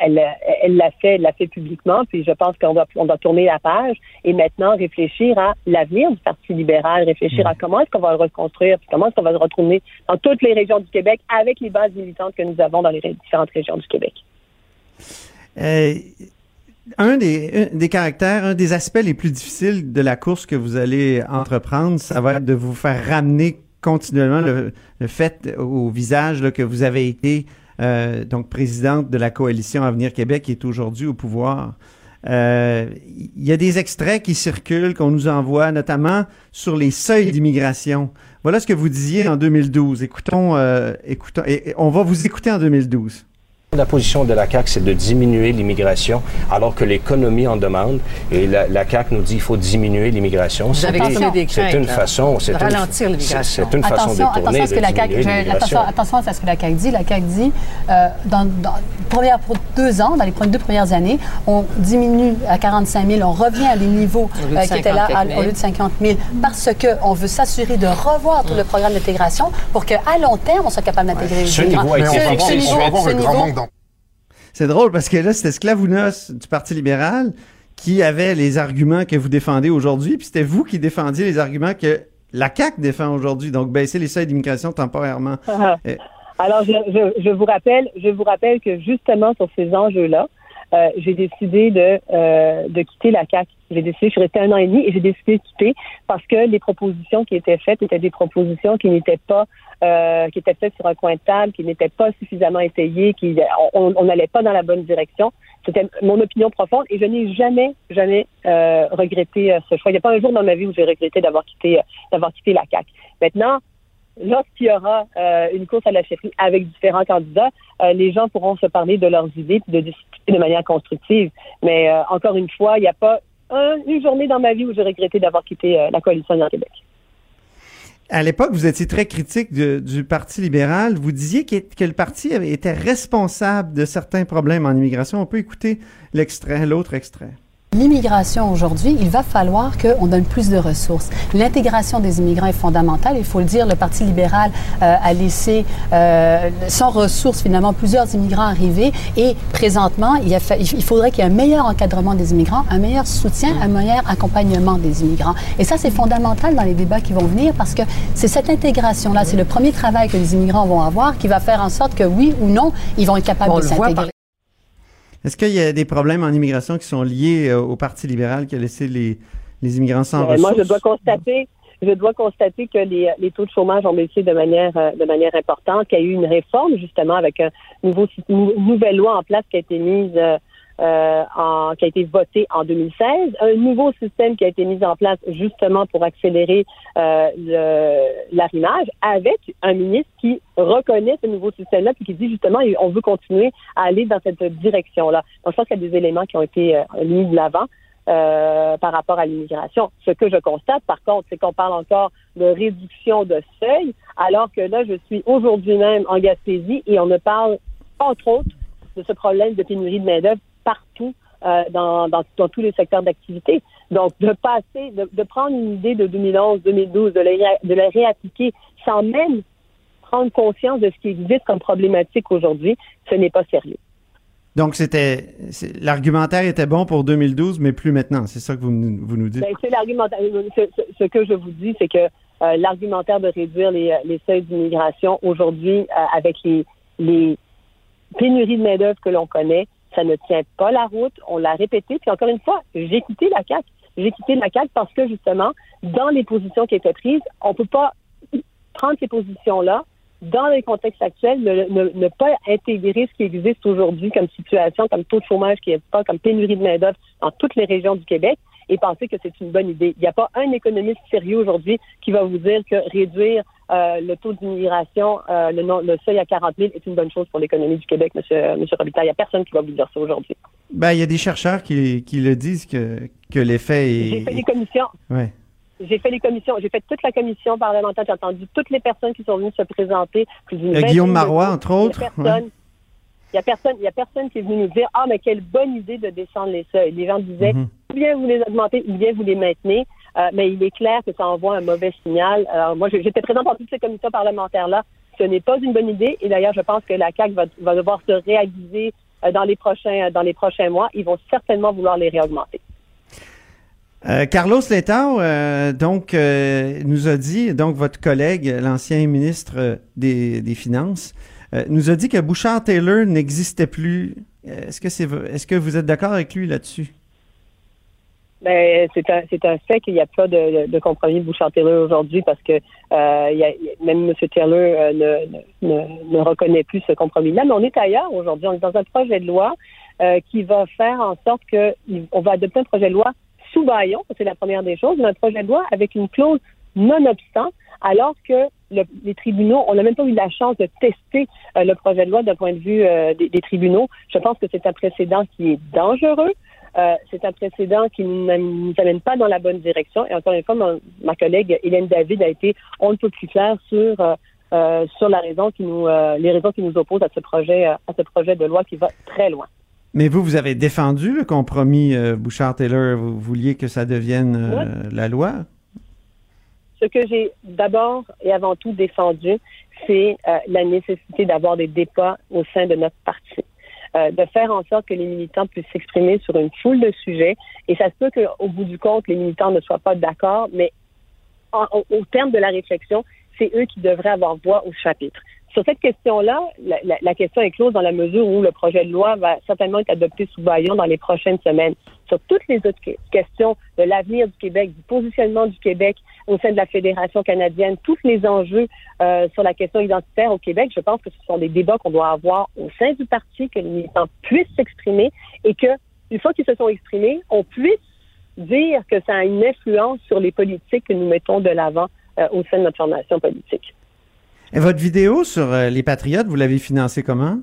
elle, elle l'a fait, elle l'a fait publiquement, puis je pense qu'on doit, on doit tourner la page et maintenant réfléchir à l'avenir du Parti libéral, réfléchir à mm. comment est-ce qu'on va le reconstruire, puis comment est-ce qu'on va le retourner dans toutes les régions du Québec avec les bases militantes que nous avons dans les différentes régions du Québec. Euh, un des, des caractères, un des aspects les plus difficiles de la course que vous allez entreprendre, ça va être de vous faire ramener continuellement le, fait au visage là, que vous avez été euh, donc présidente de la coalition Avenir Québec, qui est aujourd'hui au pouvoir. Euh, il y a des extraits qui circulent, qu'on nous envoie, notamment sur les seuils d'immigration. Voilà ce que vous disiez en 2012. Écoutons, euh, écoutons, et on va vous écouter en 2012. La position de la CAQ, c'est de diminuer l'immigration, alors que l'économie en demande. Et la, la CAQ nous dit qu'il faut diminuer l'immigration. C'est une façon, c'est ralentir l'immigration. C'est une façon de tourner attention à ce que la CAQ, attention, attention, à ce que la CAQ dit. La CAQ dit, euh, dans, dans première, pour deux ans, dans les deux premières années, on diminue à 45 000, on revient à des niveaux euh, qui étaient là au lieu de 50 000, parce qu'on veut s'assurer de revoir tout le programme d'intégration pour qu'à long terme, on soit capable d'intégrer les Ce niveau a été fixé. C'est drôle parce que là, c'était Sclavounos du Parti libéral qui avait les arguments que vous défendez aujourd'hui, puis c'était vous qui défendiez les arguments que la CAQ défend aujourd'hui, donc baisser les seuils d'immigration temporairement. Ah. Alors, je, je, vous rappelle, je vous rappelle que justement sur ces enjeux-là, euh, j'ai décidé de, euh, de quitter la CAC. J'ai décidé, je suis restée un an et demi et j'ai décidé de quitter parce que les propositions qui étaient faites étaient des propositions qui n'étaient pas euh, qui étaient faites sur un coin de table, qui n'étaient pas suffisamment essayées, qui on n'allait pas dans la bonne direction. C'était mon opinion profonde et je n'ai jamais, jamais regretté ce choix. Il n'y a pas un jour dans ma vie où j'ai regretté d'avoir quitté, d'avoir quitté la CAC. Maintenant, lorsqu'il y aura euh, une course à la chefferie avec différents candidats, euh, les gens pourront se parler de leurs idées et de discuter de manière constructive. Mais euh, encore une fois, il n'y a pas une journée dans ma vie où j'ai regretté d'avoir quitté la coalition en Québec. À l'époque, vous étiez très critique du Parti libéral. Vous disiez que, que, le parti était responsable de certains problèmes en immigration. On peut écouter l'extrait, l'autre extrait. L'immigration aujourd'hui, il va falloir qu'on donne plus de ressources. L'intégration des immigrants est fondamentale. Il faut le dire, le Parti libéral euh, a laissé euh, sans ressources finalement plusieurs immigrants arriver et présentement, il, a il faudrait qu'il y ait un meilleur encadrement des immigrants, un meilleur soutien, un meilleur accompagnement des immigrants. Et ça, c'est fondamental dans les débats qui vont venir parce que c'est cette intégration-là, c'est le premier travail que les immigrants vont avoir qui va faire en sorte que oui ou non, ils vont être capables de s'intégrer. Est-ce qu'il y a des problèmes en immigration qui sont liés euh, au Parti libéral qui a laissé les, les immigrants sans ressources? Moi, je dois constater, je dois constater que les, les taux de chômage ont baissé de manière, euh, de manière importante, qu'il y a eu une réforme justement avec un nouveau, une nouvelle loi en place qui a été mise euh, en, qui a été voté en 2016, un nouveau système qui a été mis en place justement pour accélérer euh, l'arrimage, avec un ministre qui reconnaît ce nouveau système-là puis qui dit justement on veut continuer à aller dans cette direction-là. Donc je pense qu'il y a des éléments qui ont été euh, mis de l'avant. Euh, par rapport à l'immigration. Ce que je constate, par contre, c'est qu'on parle encore de réduction de seuil, alors que là, je suis aujourd'hui même en Gaspésie et on ne parle, entre autres, de ce problème de pénurie de main-d'œuvre partout euh, dans, dans, dans, tous les secteurs d'activité. Donc, de passer, de, de, prendre une idée de 2011, 2012, de la, de la réappliquer sans même prendre conscience de ce qui existe comme problématique aujourd'hui, ce n'est pas sérieux. Donc, c'était l'argumentaire était bon pour 2012, mais plus maintenant. C'est ça que vous, vous nous dites? Ben, c'est l'argumentaire. Ce, ce, que je vous dis, c'est que euh, l'argumentaire de réduire les, les seuils d'immigration aujourd'hui, euh, avec les, les pénuries de main-d'œuvre que l'on connaît, ça ne tient pas la route. On l'a répété. Puis encore une fois, j'ai quitté la CAQ. J'ai quitté la CAQ parce que justement, dans les positions qui étaient prises, on ne peut pas prendre ces positions-là dans les contextes actuels, ne, pas intégrer ce qui existe aujourd'hui comme situation, comme taux de chômage qui est pas, comme pénurie de main-d'œuvre dans toutes les régions du Québec et penser que c'est une bonne idée. Il n'y a pas un économiste sérieux aujourd'hui qui va vous dire que réduire euh, le taux d'immigration, euh, le, le, seuil à 40 000 est une bonne chose pour l'économie du Québec, M. Monsieur Robitaille. Il n'y a personne qui va vous dire ça aujourd'hui. Ben, il y a des chercheurs qui, qui le disent que, que l'effet est. J'ai fait des commissions. Ouais. J'ai fait les commissions, j'ai fait toute la commission parlementaire, j'ai entendu toutes les personnes qui sont venues se présenter. Euh, Guillaume Marois, entre autres. Il n'y a, personne, il y a personne qui est venu nous dire Ah, mais quelle bonne idée de descendre les seuils. Les gens disaient mm-hmm. ou bien vous les augmentez, ou bien vous les maintenez. Euh, mais il est clair que ça envoie un mauvais signal. Alors, moi, j'étais présente dans toutes ces commissions parlementaires-là. Ce n'est pas une bonne idée. Et d'ailleurs, je pense que la CAQ va, devoir se réaliser euh, dans les prochains, dans les prochains mois. Ils vont certainement vouloir les réaugmenter. Euh, Carlos Letao, euh, donc, euh, nous a dit, donc votre collègue, l'ancien ministre des, Finances, nous a dit que Bouchard Taylor n'existait plus. Est-ce que vous êtes d'accord avec lui là-dessus? Ben, c'est un, c'est un fait qu'il n'y a pas de, de, compromis Bouchard-Taylor aujourd'hui parce que euh, y a, même M. Taylor ne, ne, ne, reconnaît plus ce compromis-là. Mais on est ailleurs aujourd'hui. On est dans un projet de loi qui va faire en sorte que on va adopter un projet de loi sous baillon, c'est la première des choses, un projet de loi avec une clause non-obstant, alors que les tribunaux, on n'a même pas eu la chance de tester euh, le projet de loi d'un point de vue euh, des, tribunaux. Je pense que c'est un précédent qui est dangereux. Euh, c'est un précédent qui ne nous amène pas dans la bonne direction. Et encore une fois, ma, collègue Hélène David a été on ne peut plus clair sur sur la raison qui nous les raisons qui nous opposent à ce projet à ce projet de loi qui va très loin. Mais vous, vous avez défendu le compromis euh, Bouchard-Taylor. Vous vouliez que ça devienne euh, la loi? Ce que j'ai d'abord et avant tout défendu, c'est euh, la nécessité d'avoir des débats au sein de notre parti. De faire en sorte que les militants puissent s'exprimer sur une foule de sujets. Et ça se peut qu'au bout du compte, les militants ne soient pas d'accord, mais au, terme de la réflexion, c'est eux qui devraient avoir voix au chapitre. sur cette question-là, la, question est close dans la mesure où le projet de loi va certainement être adopté sous baillon dans les prochaines semaines. Sur toutes les autres questions de l'avenir du Québec, du positionnement du Québec au sein de la Fédération canadienne, tous les enjeux euh, sur la question identitaire au Québec, je pense que ce sont des débats qu'on doit avoir au sein du parti, que les militants puissent s'exprimer et que, une fois qu'ils se sont exprimés, on puisse dire que ça a une influence sur les politiques que nous mettons de l'avant euh, au sein de notre formation politique. Et votre vidéo sur euh, les Patriotes, vous l'avez financée comment?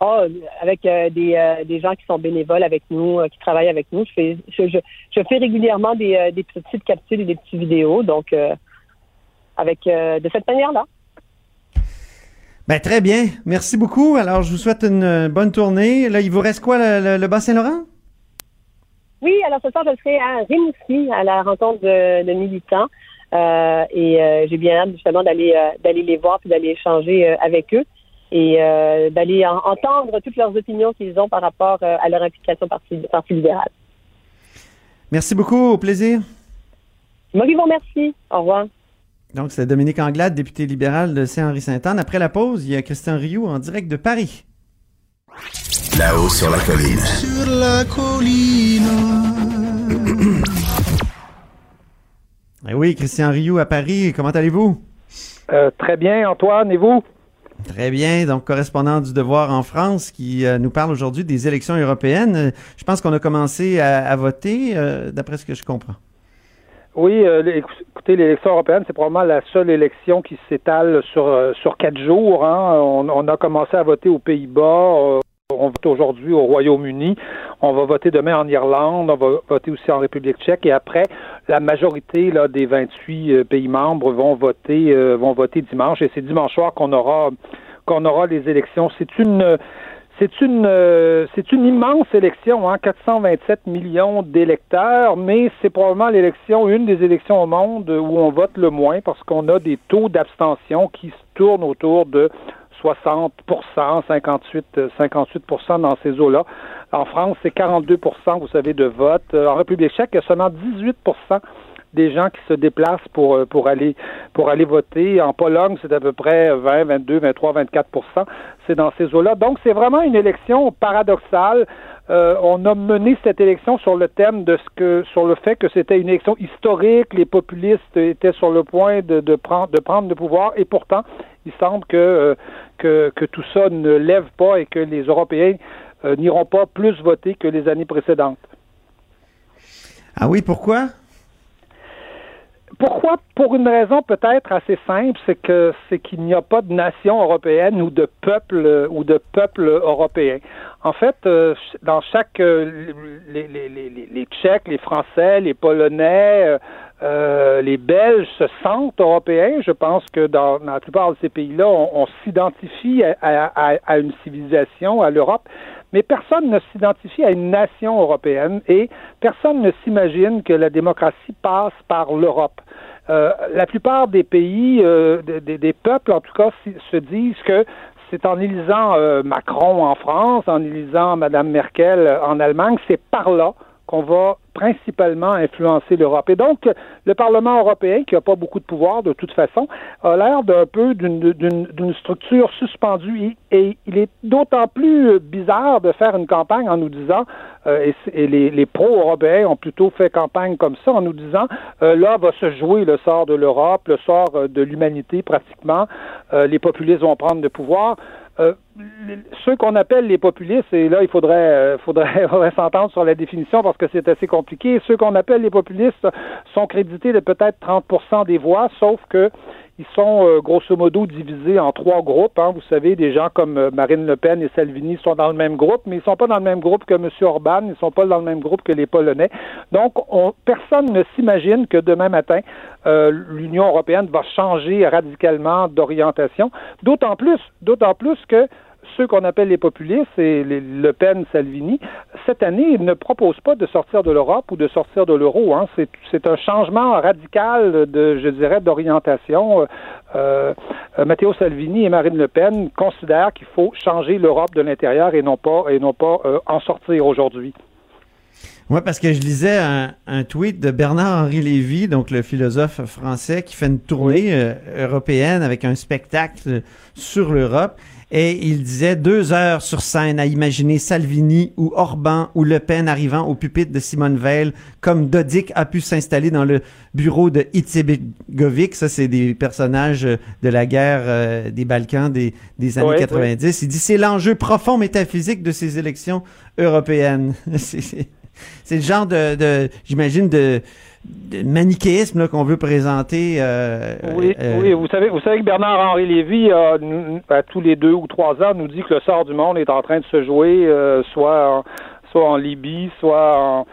Oh, avec euh, des, des, gens qui sont bénévoles avec nous, qui travaillent avec nous. Je fais, je, je, fais régulièrement des, des, petites capsules et des petites vidéos, donc avec de cette manière-là. Ben, très bien. Merci beaucoup. Alors, je vous souhaite une bonne tournée. Là, il vous reste quoi, le, le Bas-Saint-Laurent? Oui, alors ce soir, je serai à Rimouski, à la rencontre de, militants. Euh, et euh, j'ai bien hâte justement d'aller euh, d'aller les voir puis d'aller échanger avec eux et d'aller entendre toutes leurs opinions qu'ils ont par rapport à leur implication parti, parti libéral. Merci beaucoup, au plaisir. Moi qui vous remercie. Au revoir. Donc, c'est Dominique Anglade, député libéral de Saint-Henri-Sainte-Anne. Après la pause, il y a Christian Rioux en direct de Paris. Là-haut sur la colline. Sur la colline. Eh oui, Christian Rioux à Paris, comment allez-vous? Euh, très bien, Antoine, et vous? Très bien, donc correspondant du Devoir en France qui euh, nous parle aujourd'hui des élections européennes. Je pense qu'on a commencé à, voter, euh, d'après ce que je comprends. Oui, écoutez, l'élection européenne, c'est probablement la seule élection qui s'étale sur, sur quatre jours. Hein. On, a commencé à voter aux Pays-Bas, on vote aujourd'hui au Royaume-Uni, on va voter demain en Irlande, on va voter aussi en République tchèque. Et après, la majorité des 28 euh, pays membres vont voter euh, vont voter dimanche. Et c'est dimanche soir qu'on aura qu'on aura les élections. C'est une c'est une euh, c'est une immense élection, hein, 427 millions d'électeurs, mais c'est probablement l'élection, une des élections au monde où on vote le moins parce qu'on a des taux d'abstention qui se tournent autour de 60% 58, 58% dans ces eaux-là. En France, c'est 42% vous savez, de vote. Euh, en République tchèque, il y a seulement 18% des gens qui se déplacent pour euh, pour aller pour aller voter. En Pologne, c'est à peu près 20, 22, 23, 24% C'est dans ces eaux-là. Donc, c'est vraiment une élection paradoxale. Euh, on a mené cette élection sur le thème de ce que sur le fait que c'était une élection historique, les populistes étaient sur le point de prendre de prendre le pouvoir et pourtant il semble que, euh, que, que, tout ça ne lève pas et que les Européens euh, n'iront pas plus voter que les années précédentes. Ah oui, pourquoi? Pourquoi? Pour une raison peut-être assez simple, c'est que c'est qu'il n'y a pas de nation européenne ou de peuple ou de peuple européen. En fait, euh, dans chaque les, les, les, les, Tchèques, les Français, les Polonais, euh, les Belges se sentent européens. Je pense que dans, la plupart de ces pays-là, on, s'identifie à, une civilisation, à l'Europe, mais personne ne s'identifie à une nation européenne et personne ne s'imagine que la démocratie passe par l'Europe. Euh, la plupart des pays, euh, des, peuples en tout cas, se disent que c'est en élisant Macron en France, en élisant Mme Merkel en Allemagne, c'est par là qu'on va principalement influencer l'Europe. Et donc, le Parlement européen, qui n'a pas beaucoup de pouvoir de toute façon, a l'air d'un peu d'une structure suspendue. Et, il est d'autant plus bizarre de faire une campagne en nous disant, euh, et, les, pro-européens ont plutôt fait campagne comme ça, en nous disant, euh, là va se jouer le sort de l'Europe, le sort euh, de l'humanité pratiquement, les populistes vont prendre le pouvoir. Euh, ceux qu'on appelle les populistes, et là, il faudrait, euh, faudrait, faudrait s'entendre sur la définition parce que c'est assez compliqué. Ceux qu'on appelle les populistes sont crédités de peut-être 30% des voix, sauf que ils sont euh, grosso modo divisés en trois groupes. Hein. Vous savez, des gens comme euh, Marine Le Pen et Salvini sont dans le même groupe, mais ils ne sont pas dans le même groupe que M. Orban, ils ne sont pas dans le même groupe que les Polonais. Donc, on, personne ne s'imagine que demain matin, euh, l'Union européenne va changer radicalement d'orientation. D'autant plus, d'autant plus que ceux qu'on appelle les populistes, et les Le Pen, Salvini, cette année, ils ne proposent pas de sortir de l'Europe ou de sortir de l'euro. Hein. C'est un changement radical de, je dirais, d'orientation. Euh, euh, Matteo Salvini et Marine Le Pen considèrent qu'il faut changer l'Europe de l'intérieur et non pas et non pas euh, en sortir aujourd'hui. Oui, parce que je lisais un, tweet de Bernard-Henri Lévy, donc le philosophe français, qui fait une tournée euh, européenne avec un spectacle sur l'Europe. Et il disait deux heures sur scène à imaginer Salvini ou Orban ou Le Pen arrivant au pupitre de Simone Veil, comme Dodik a pu s'installer dans le bureau de Itzebgovic. Ça, c'est des personnages de la guerre euh, des Balkans des, des années 90. Il dit c'est l'enjeu profond métaphysique de ces élections européennes. c'est le genre de, de j'imagine, de de manichéisme qu'on veut présenter. Euh, oui, euh, oui, vous savez, vous savez que Bernard-Henri Lévy, à tous les deux ou trois ans, nous dit que le sort du monde est en train de se jouer, euh, soit, en, soit en Libye, soit en,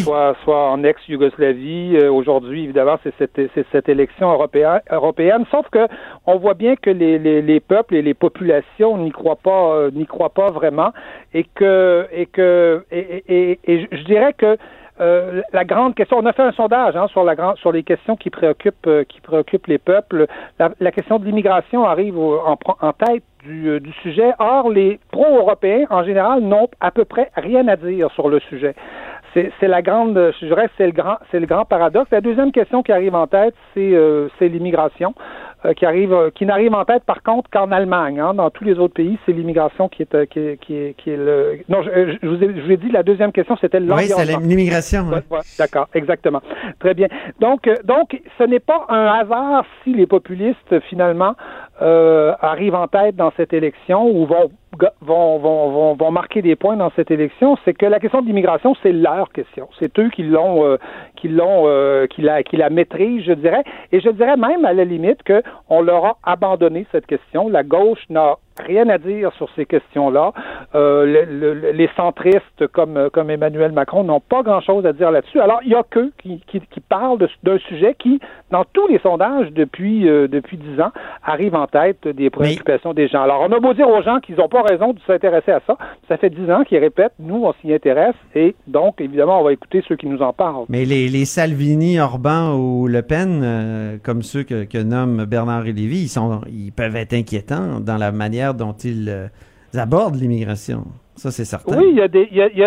soit, soit en ex-Yougoslavie. Aujourd'hui, évidemment, c'est cette, cette élection européenne, européenne. Sauf que on voit bien que les, les, les peuples et les populations n'y croient pas, n'y croient pas vraiment, et que et que et, et, et je dirais que euh, la grande question, on a fait un sondage hein, sur, la grande, sur les questions qui préoccupent, euh, qui préoccupent les peuples. La, question de l'immigration arrive en, en, tête du, euh, du, sujet. Or, les pro-européens, en général, n'ont à peu près rien à dire sur le sujet. C'est la grande, je dirais, c'est le grand, c'est le grand paradoxe. La deuxième question qui arrive en tête, c'est l'immigration. Euh, qui arrive, euh, qui n'arrive en tête par contre qu'en Allemagne. Hein. Dans tous les autres pays, c'est l'immigration qui est, euh, qui, est, qui, est, qui est le. Non, je, je, vous ai, je vous ai dit la deuxième question, c'était l'environnement. Oui, c'est l'immigration. D'accord, exactement. Très bien. Donc, donc, ce n'est pas un hasard si les populistes finalement euh, arrivent en tête dans cette élection ou vont vont, vont, vont, marquer des points dans cette élection, c'est que la question de l'immigration, c'est leur question. C'est eux qui l'ont, euh, qui l'ont, euh, qui la, qui la maîtrisent, je dirais. Et je dirais même à la limite que on leur a abandonné cette question. La gauche n'a rien à dire sur ces questions-là. Euh, les centristes comme, comme Emmanuel Macron n'ont pas grand-chose à dire là-dessus. Alors, il y a qu'eux qui, qui, qui parlent d'un sujet qui, dans tous les sondages depuis euh, depuis dix ans, arrive en tête des préoccupations des gens. Alors, on a beau dire aux gens qu'ils n'ont pas raison de s'intéresser à ça. Ça fait dix ans qu'ils répètent, nous, on s'y intéresse, et donc, évidemment, on va écouter ceux qui nous en parlent. Mais les, les Salvini, Orban ou Le Pen, euh, comme ceux que, que nomme Bernard Lévy, ils, sont, ils peuvent être inquiétants dans la manière dont ils euh, abordent l'immigration. Ça, c'est certain. Oui, il y, a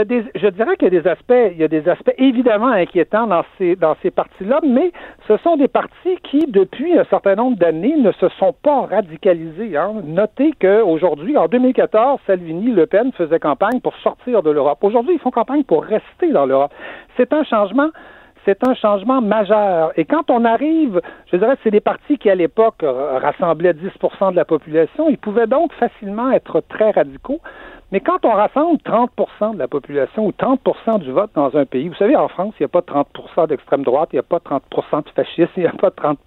des, je dirais qu'il y a des aspects, il y a des aspects évidemment inquiétants dans ces, dans ces partis-là, mais ce sont des partis qui, depuis un certain nombre d'années, ne se sont pas radicalisés. Hein. Notez qu'aujourd'hui, en 2014, Salvini, Le Pen faisaient campagne pour sortir de l'Europe. Aujourd'hui, ils font campagne pour rester dans l'Europe. C'est un changement c'est un changement majeur. Et quand on arrive, je dirais que c'est des partis qui, à l'époque, rassemblaient 10% de la population, ils pouvaient donc facilement être très radicaux. Mais quand on rassemble 30% de la population ou 30% du vote dans un pays, vous savez, en France, il n'y a pas 30% d'extrême droite, il n'y a pas 30% de fascistes, il n'y a pas 30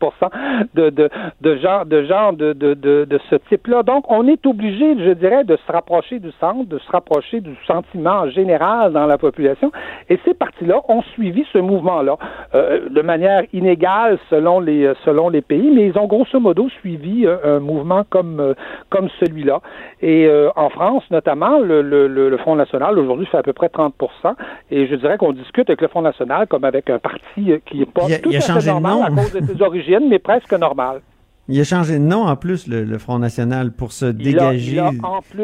de, de, de genre, de, genre de, de, de, de ce type-là. Donc, on est obligé, je dirais, de se rapprocher du centre, de se rapprocher du sentiment général dans la population. Et ces partis-là ont suivi ce mouvement-là euh, de manière inégale selon les, selon les pays, mais ils ont grosso modo suivi euh, un mouvement comme, euh, comme celui-là. Et en France, notamment, le, Front National, aujourd'hui, fait à peu près 30 Et je dirais qu'on discute avec le Front National comme avec un parti euh, qui n'est pas tout à fait normal à cause de ses origines, mais presque normal. Il a changé de nom en plus, le, Front National, pour se dégager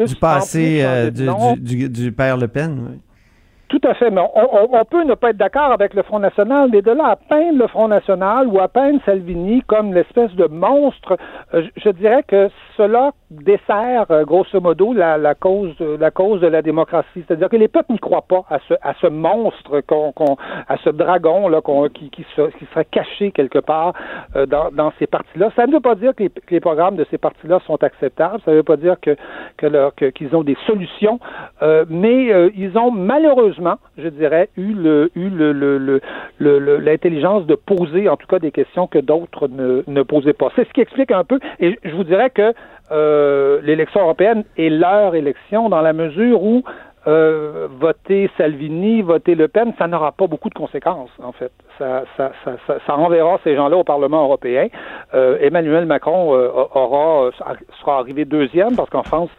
du passé euh, du, père Le Pen. Tout à fait, mais on, peut ne pas être d'accord avec le Front National, mais de là à peindre le Front National ou à peindre Salvini comme l'espèce de monstre, euh, je dirais que cela dessert euh, grosso modo la, la cause la cause de la démocratie. C'est-à-dire que les peuples n'y croient pas à ce à ce monstre qu'on à ce dragon là qu'on qui qui, qui serait caché quelque part euh, dans, dans ces partis-là. Ça ne veut pas dire que les, les programmes de ces partis-là sont acceptables. Ça ne veut pas dire que que qu'ils ont des solutions, euh, mais euh, ils ont malheureusement, je dirais, eu le eu le l'intelligence le, le, de poser en tout cas des questions que d'autres ne, ne posaient pas. C'est ce qui explique un peu. Et je vous dirais que euh, l'élection européenne est leur élection dans la mesure où euh, voter Salvini, voter Le Pen, ça n'aura pas beaucoup de conséquences, en fait. Ça, ça, ça, ça, ça renverra ces gens-là au Parlement européen. Euh, Emmanuel Macron euh, aura sera arrivé deuxième parce qu'en France,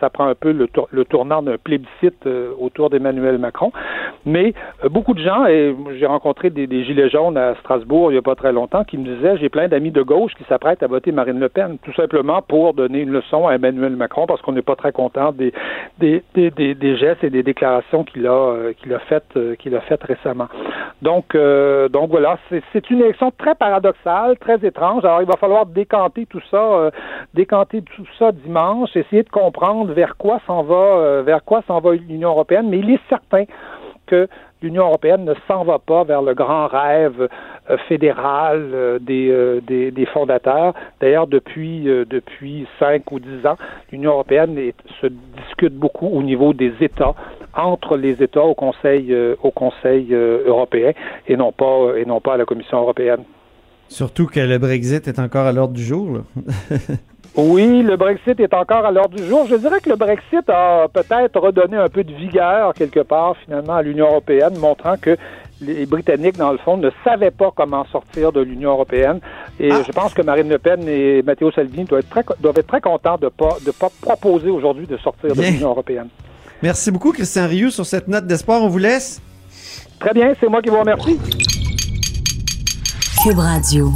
ça, prend un peu le, tournant d'un plébiscite autour d'Emmanuel Macron. Mais euh, beaucoup de gens, et j'ai rencontré des, gilets jaunes à Strasbourg il n'y a pas très longtemps, qui me disaient j'ai plein d'amis de gauche qui s'apprêtent à voter Marine Le Pen, tout simplement pour donner une leçon à Emmanuel Macron parce qu'on n'est pas très content des, des, des, gestes et des déclarations qu'il a euh, qu'il a faites euh, qu'il a récemment. Donc donc voilà, c'est une élection très paradoxale, très étrange. Alors il va falloir décanter tout ça, décanter tout ça dimanche, essayer de comprendre vers quoi s'en va vers quoi s'en va l'Union européenne, mais il est certain que l'Union européenne ne s'en va pas vers le grand rêve euh, fédéral euh, euh, des, des, fondateurs. D'ailleurs, depuis, depuis cinq ou dix ans, l'Union européenne se discute beaucoup au niveau des États, entre les États au Conseil, au Conseil européen et non, pas, et non pas à la Commission européenne. Surtout que le Brexit est encore à l'ordre du jour. Oui, le Brexit est encore à l'ordre du jour. Je dirais que le Brexit a peut-être redonné un peu de vigueur quelque part finalement à l'Union européenne, montrant que les Britanniques, dans le fond, ne savaient pas comment sortir de l'Union européenne. Et ah. je pense que Marine Le Pen et Matteo Salvini doivent être très, doivent être très contents de ne pas, de pas proposer aujourd'hui de sortir de l'Union européenne. Merci beaucoup, Christian Rioux, sur cette note d'espoir. On vous laisse. Très bien, c'est moi qui vous remercie. Cube Radio.